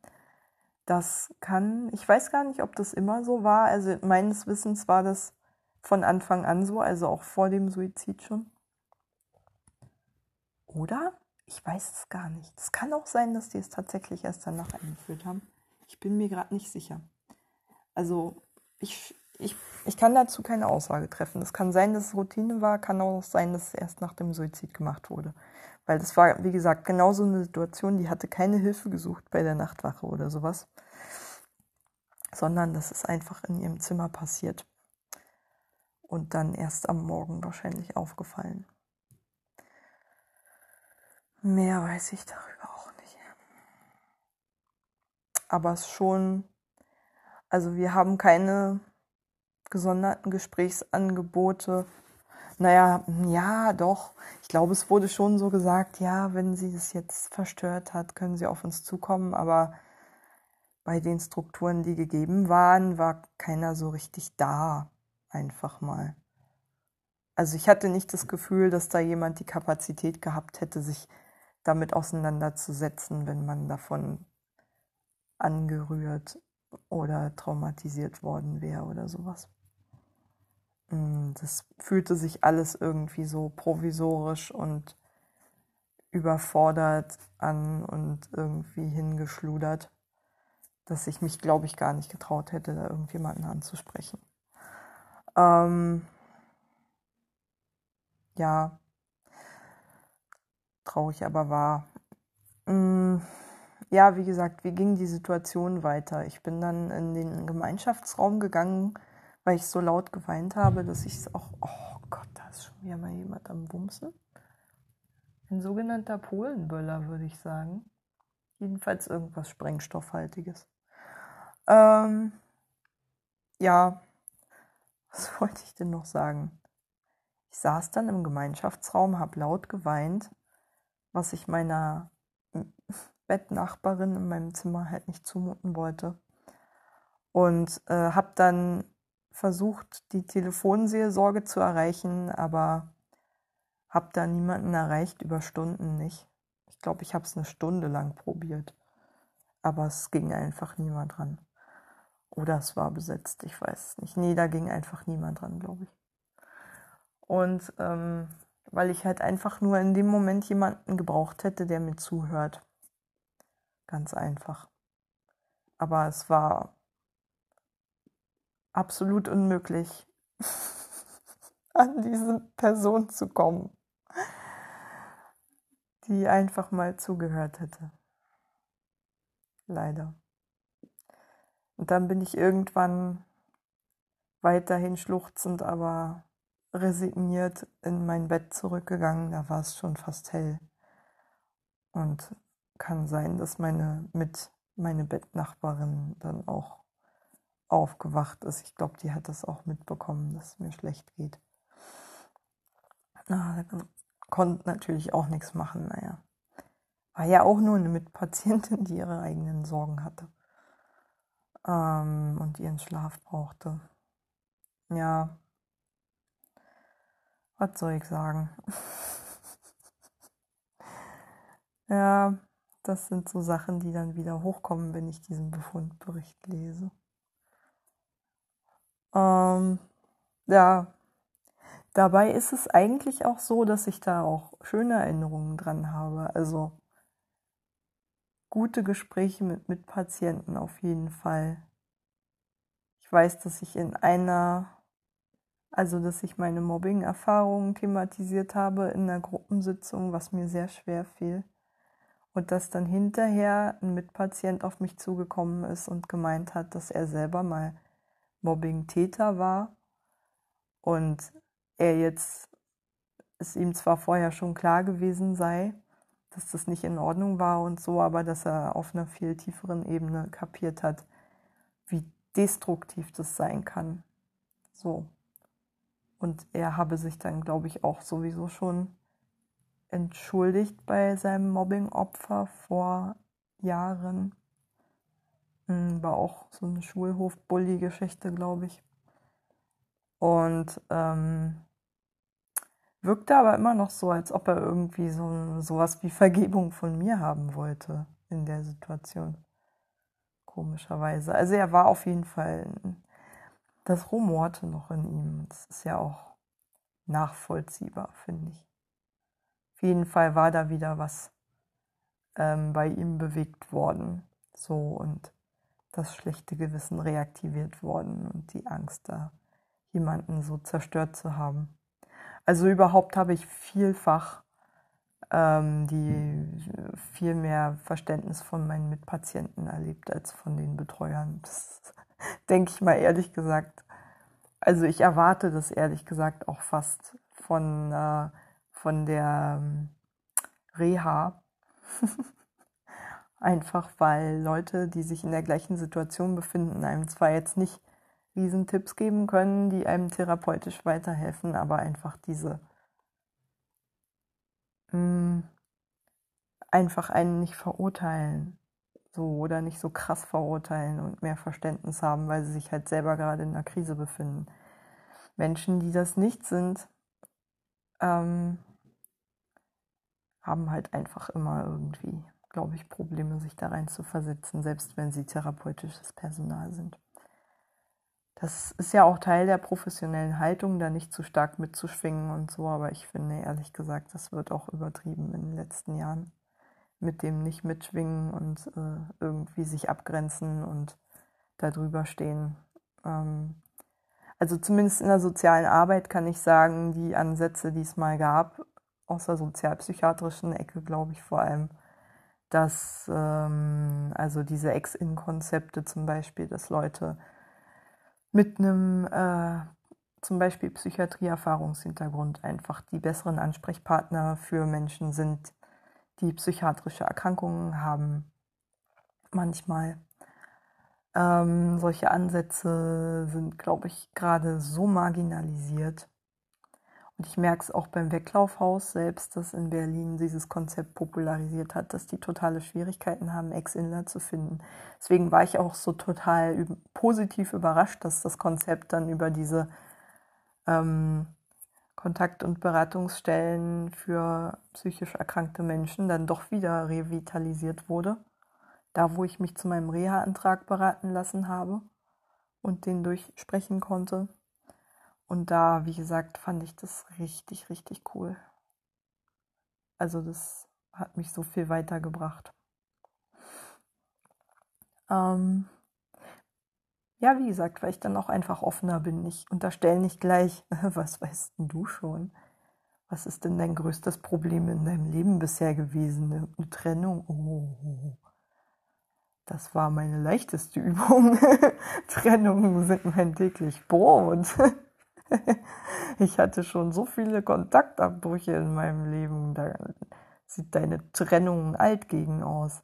Das kann, ich weiß gar nicht, ob das immer so war. Also meines Wissens war das von Anfang an so, also auch vor dem Suizid schon? Oder? Ich weiß es gar nicht. Es kann auch sein, dass die es tatsächlich erst danach eingeführt haben. Ich bin mir gerade nicht sicher. Also ich, ich, ich kann dazu keine Aussage treffen. Es kann sein, dass es Routine war, kann auch sein, dass es erst nach dem Suizid gemacht wurde. Weil das war, wie gesagt, genau so eine Situation, die hatte keine Hilfe gesucht bei der Nachtwache oder sowas, sondern das ist einfach in ihrem Zimmer passiert und dann erst am Morgen wahrscheinlich aufgefallen. Mehr weiß ich darüber auch nicht. Aber es ist schon, also wir haben keine gesonderten Gesprächsangebote. Naja, ja, doch. Ich glaube, es wurde schon so gesagt, ja, wenn sie es jetzt verstört hat, können sie auf uns zukommen. Aber bei den Strukturen, die gegeben waren, war keiner so richtig da. Einfach mal. Also ich hatte nicht das Gefühl, dass da jemand die Kapazität gehabt hätte, sich damit auseinanderzusetzen, wenn man davon angerührt oder traumatisiert worden wäre oder sowas. Mm, das fühlte sich alles irgendwie so provisorisch und überfordert an und irgendwie hingeschludert, dass ich mich, glaube ich, gar nicht getraut hätte, da irgendjemanden anzusprechen. Ähm, ja, traurig aber wahr. Mm, ja, wie gesagt, wie ging die Situation weiter? Ich bin dann in den Gemeinschaftsraum gegangen, weil ich so laut geweint habe, dass ich es auch. Oh Gott, da ist schon wieder mal jemand am Wumsen. Ein sogenannter Polenböller, würde ich sagen. Jedenfalls irgendwas Sprengstoffhaltiges. Ähm, ja, was wollte ich denn noch sagen? Ich saß dann im Gemeinschaftsraum, habe laut geweint was ich meiner Bettnachbarin in meinem Zimmer halt nicht zumuten wollte. Und äh, habe dann versucht, die Telefonseelsorge zu erreichen, aber habe da niemanden erreicht, über Stunden nicht. Ich glaube, ich habe es eine Stunde lang probiert, aber es ging einfach niemand dran. Oder es war besetzt, ich weiß es nicht. Nee, da ging einfach niemand dran, glaube ich. Und ähm, weil ich halt einfach nur in dem Moment jemanden gebraucht hätte, der mir zuhört. Ganz einfach. Aber es war absolut unmöglich, an diese Person zu kommen, die einfach mal zugehört hätte. Leider. Und dann bin ich irgendwann weiterhin schluchzend, aber resigniert in mein Bett zurückgegangen, da war es schon fast hell. Und kann sein, dass meine mit meine Bettnachbarin dann auch aufgewacht ist. Ich glaube, die hat das auch mitbekommen, dass es mir schlecht geht. Ah, konnte natürlich auch nichts machen, naja. War ja auch nur eine Mitpatientin, die ihre eigenen Sorgen hatte. Ähm, und ihren Schlaf brauchte. Ja, was soll ich sagen? ja, das sind so Sachen, die dann wieder hochkommen, wenn ich diesen Befundbericht lese. Ähm, ja, dabei ist es eigentlich auch so, dass ich da auch schöne Erinnerungen dran habe. Also gute Gespräche mit Mitpatienten auf jeden Fall. Ich weiß, dass ich in einer also, dass ich meine Mobbing-Erfahrungen thematisiert habe in einer Gruppensitzung, was mir sehr schwer fiel. Und dass dann hinterher ein Mitpatient auf mich zugekommen ist und gemeint hat, dass er selber mal Mobbing-Täter war und er jetzt es ihm zwar vorher schon klar gewesen sei, dass das nicht in Ordnung war und so, aber dass er auf einer viel tieferen Ebene kapiert hat, wie destruktiv das sein kann. So. Und er habe sich dann, glaube ich, auch sowieso schon entschuldigt bei seinem Mobbing-Opfer vor Jahren. Hm, war auch so eine Schulhof-Bully-Geschichte, glaube ich. Und ähm, wirkte aber immer noch so, als ob er irgendwie so sowas wie Vergebung von mir haben wollte in der Situation. Komischerweise. Also er war auf jeden Fall das rumorte noch in ihm. Das ist ja auch nachvollziehbar, finde ich. Auf jeden Fall war da wieder was ähm, bei ihm bewegt worden. So und das schlechte Gewissen reaktiviert worden und die Angst, da jemanden so zerstört zu haben. Also überhaupt habe ich vielfach ähm, die viel mehr Verständnis von meinen Mitpatienten erlebt als von den Betreuern. Das denke ich mal ehrlich gesagt. Also ich erwarte das ehrlich gesagt auch fast von, äh, von der ähm, Reha. Einfach weil Leute, die sich in der gleichen Situation befinden, einem zwar jetzt nicht riesen Tipps geben können, die einem therapeutisch weiterhelfen, aber einfach diese mh, hm, einfach einen nicht verurteilen. So oder nicht so krass verurteilen und mehr Verständnis haben, weil sie sich halt selber gerade in einer Krise befinden. Menschen, die das nicht sind, ähm, haben halt einfach immer irgendwie, glaube ich, Probleme, sich da rein zu versetzen, selbst wenn sie therapeutisches Personal sind. Das ist ja auch Teil der professionellen Haltung, da nicht zu stark mitzuschwingen und so, aber ich finde ehrlich gesagt, das wird auch übertrieben in den letzten Jahren. Mit dem nicht mitschwingen und äh, irgendwie sich abgrenzen und da drüber stehen. Ähm, also zumindest in der sozialen Arbeit kann ich sagen, die Ansätze, die es mal gab, aus der sozialpsychiatrischen Ecke, glaube ich vor allem, dass ähm, also diese Ex-In-Konzepte zum Beispiel, dass Leute mit einem äh, zum Beispiel Psychiatrieerfahrungshintergrund einfach die besseren Ansprechpartner für Menschen sind, die psychiatrische Erkrankungen haben. Manchmal. Ähm, solche Ansätze sind, glaube ich, gerade so marginalisiert, und ich merke es auch beim Weglaufhaus selbst, das in Berlin dieses Konzept popularisiert hat, dass die totale Schwierigkeiten haben, Ex-Inler zu finden. Deswegen war ich auch so total positiv überrascht, dass das Konzept dann über diese ähm, Kontakt- und Beratungsstellen für psychisch erkrankte Menschen dann doch wieder revitalisiert wurde. Da, wo ich mich zu meinem Reha-Antrag beraten lassen habe und den durchsprechen konnte. Und da, wie gesagt, fand ich das richtig, richtig cool. Also das hat mich so viel weitergebracht. Ähm ja, wie gesagt, weil ich dann auch einfach offener bin. Ich unterstelle nicht gleich, was weißt denn du schon? Was ist denn dein größtes Problem in deinem Leben bisher gewesen? Eine Trennung? Oh, das war meine leichteste Übung. Trennungen sind mein täglich Brot. ich hatte schon so viele Kontaktabbrüche in meinem Leben. Da sieht deine Trennung alt gegen aus.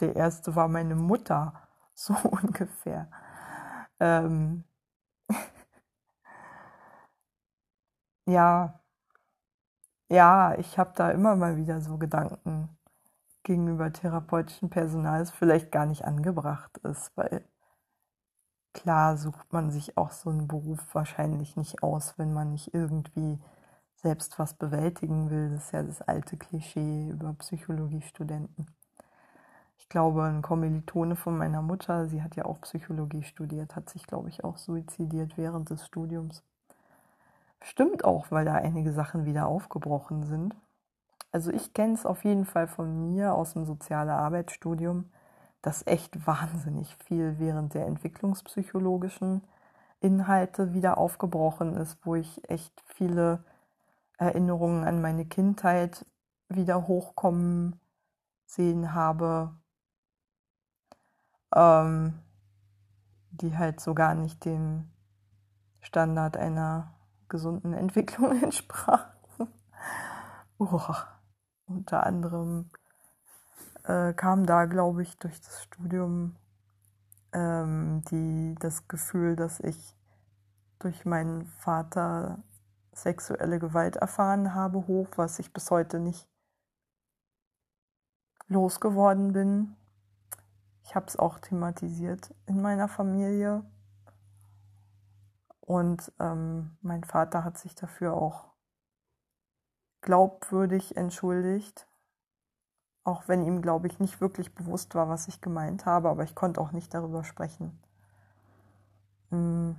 Der erste war meine Mutter, so ungefähr. Ähm ja, ja, ich habe da immer mal wieder so Gedanken gegenüber therapeutischem Personal, das vielleicht gar nicht angebracht ist, weil klar sucht man sich auch so einen Beruf wahrscheinlich nicht aus, wenn man nicht irgendwie selbst was bewältigen will. Das ist ja das alte Klischee über Psychologiestudenten. Ich glaube, ein Kommilitone von meiner Mutter, sie hat ja auch Psychologie studiert, hat sich, glaube ich, auch suizidiert während des Studiums. Stimmt auch, weil da einige Sachen wieder aufgebrochen sind. Also ich kenne es auf jeden Fall von mir aus dem soziale Arbeitsstudium dass echt wahnsinnig viel während der entwicklungspsychologischen Inhalte wieder aufgebrochen ist, wo ich echt viele Erinnerungen an meine Kindheit wieder hochkommen sehen habe, ähm, die halt so gar nicht dem Standard einer gesunden Entwicklung entsprachen. oh, unter anderem äh, kam da, glaube ich, durch das Studium ähm, die, das Gefühl, dass ich durch meinen Vater sexuelle Gewalt erfahren habe, hoch, was ich bis heute nicht losgeworden bin. Ich habe es auch thematisiert in meiner Familie. Und ähm, mein Vater hat sich dafür auch glaubwürdig entschuldigt. Auch wenn ihm, glaube ich, nicht wirklich bewusst war, was ich gemeint habe, aber ich konnte auch nicht darüber sprechen. Mm.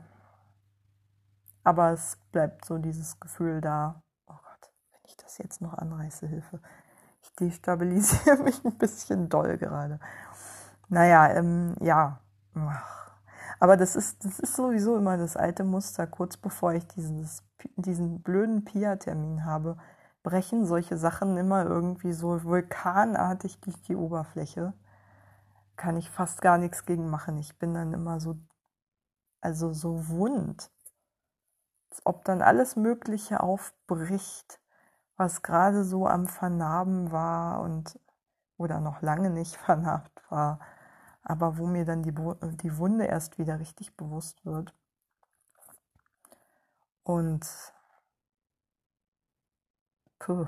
Aber es bleibt so dieses Gefühl da, oh Gott, wenn ich das jetzt noch anreiße, Hilfe. Ich destabilisiere mich ein bisschen doll gerade. Naja, ähm, ja. Aber das ist, das ist sowieso immer das alte Muster. Kurz bevor ich dieses, diesen blöden Pia-Termin habe, brechen solche Sachen immer irgendwie so vulkanartig durch die Oberfläche. Kann ich fast gar nichts gegen machen. Ich bin dann immer so, also so wund. Als ob dann alles Mögliche aufbricht, was gerade so am Vernarben war und oder noch lange nicht vernarbt war aber wo mir dann die, die Wunde erst wieder richtig bewusst wird. Und puh,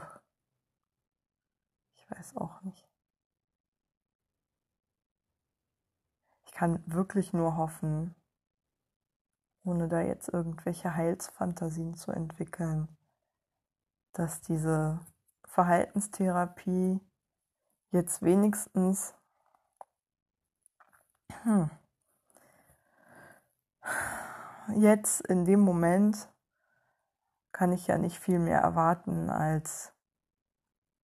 ich weiß auch nicht. Ich kann wirklich nur hoffen, ohne da jetzt irgendwelche Heilsfantasien zu entwickeln, dass diese Verhaltenstherapie jetzt wenigstens hm. Jetzt in dem Moment kann ich ja nicht viel mehr erwarten als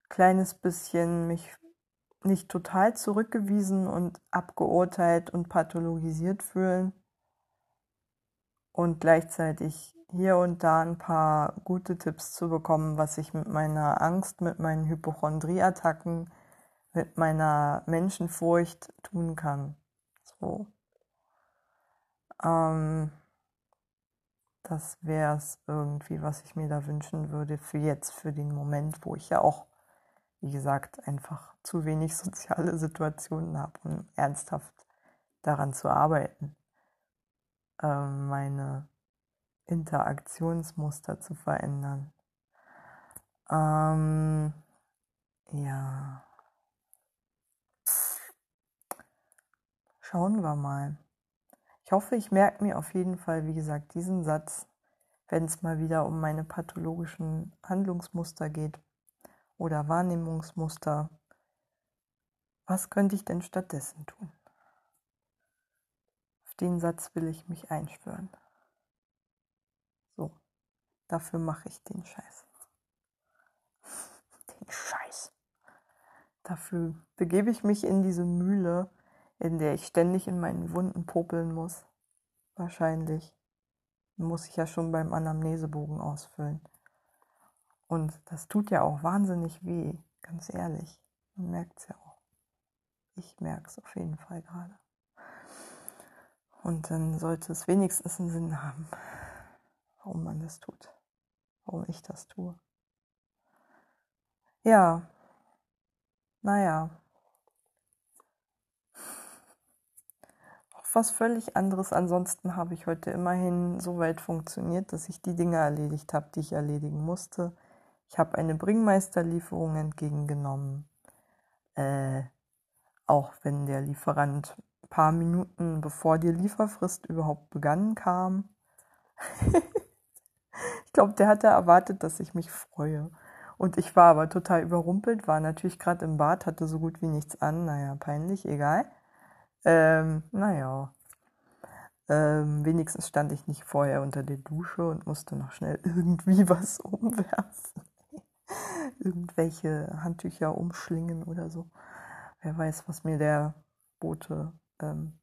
kleines bisschen mich nicht total zurückgewiesen und abgeurteilt und pathologisiert fühlen und gleichzeitig hier und da ein paar gute Tipps zu bekommen, was ich mit meiner Angst, mit meinen Hypochondrieattacken, mit meiner Menschenfurcht tun kann. So. Ähm, das wäre es irgendwie, was ich mir da wünschen würde für jetzt, für den Moment, wo ich ja auch, wie gesagt, einfach zu wenig soziale Situationen habe, um ernsthaft daran zu arbeiten, ähm, meine Interaktionsmuster zu verändern. Ähm, ja. Schauen wir mal. Ich hoffe, ich merke mir auf jeden Fall, wie gesagt, diesen Satz, wenn es mal wieder um meine pathologischen Handlungsmuster geht oder Wahrnehmungsmuster. Was könnte ich denn stattdessen tun? Auf den Satz will ich mich einschwören. So, dafür mache ich den Scheiß. Den Scheiß. Dafür begebe ich mich in diese Mühle in der ich ständig in meinen Wunden popeln muss. Wahrscheinlich. Muss ich ja schon beim Anamnesebogen ausfüllen. Und das tut ja auch wahnsinnig weh, ganz ehrlich. Man merkt es ja auch. Ich merke es auf jeden Fall gerade. Und dann sollte es wenigstens einen Sinn haben, warum man das tut, warum ich das tue. Ja, naja, was völlig anderes. Ansonsten habe ich heute immerhin so weit funktioniert, dass ich die Dinge erledigt habe, die ich erledigen musste. Ich habe eine Bringmeisterlieferung entgegengenommen. Äh, auch wenn der Lieferant ein paar Minuten bevor die Lieferfrist überhaupt begangen kam. ich glaube, der hatte erwartet, dass ich mich freue. Und ich war aber total überrumpelt, war natürlich gerade im Bad, hatte so gut wie nichts an. Naja, peinlich, egal. Ähm, naja. Ähm, wenigstens stand ich nicht vorher unter der Dusche und musste noch schnell irgendwie was umwerfen. Irgendwelche Handtücher umschlingen oder so. Wer weiß, was mir der Bote ähm,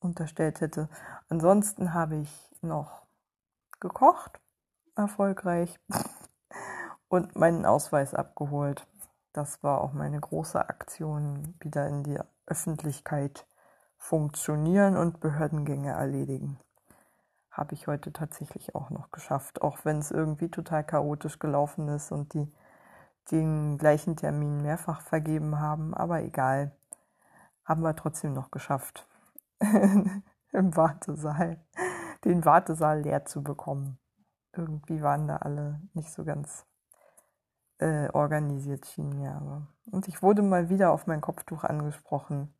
unterstellt hätte. Ansonsten habe ich noch gekocht, erfolgreich, und meinen Ausweis abgeholt. Das war auch meine große Aktion, wieder in die Öffentlichkeit funktionieren und Behördengänge erledigen. Habe ich heute tatsächlich auch noch geschafft, auch wenn es irgendwie total chaotisch gelaufen ist und die den gleichen Termin mehrfach vergeben haben, aber egal. Haben wir trotzdem noch geschafft, im Wartesaal, den Wartesaal leer zu bekommen. Irgendwie waren da alle nicht so ganz äh, organisiert, schien mir aber. Und ich wurde mal wieder auf mein Kopftuch angesprochen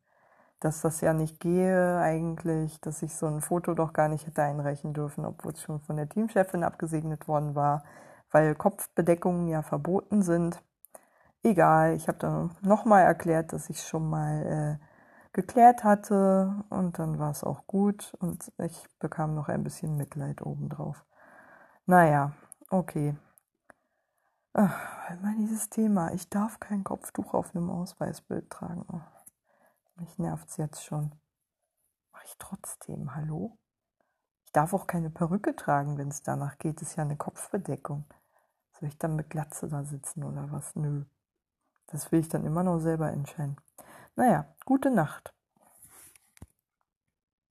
dass das ja nicht gehe eigentlich, dass ich so ein Foto doch gar nicht hätte einreichen dürfen, obwohl es schon von der Teamchefin abgesegnet worden war, weil Kopfbedeckungen ja verboten sind. Egal, ich habe dann nochmal erklärt, dass ich schon mal äh, geklärt hatte und dann war es auch gut und ich bekam noch ein bisschen Mitleid obendrauf. Naja, okay. Ach, mal dieses Thema, ich darf kein Kopftuch auf einem Ausweisbild tragen. Oh. Mich nervt es jetzt schon. Mach ich trotzdem. Hallo? Ich darf auch keine Perücke tragen, wenn es danach geht. Ist ja eine Kopfbedeckung. Soll ich dann mit Glatze da sitzen oder was? Nö. Das will ich dann immer noch selber entscheiden. Naja, gute Nacht.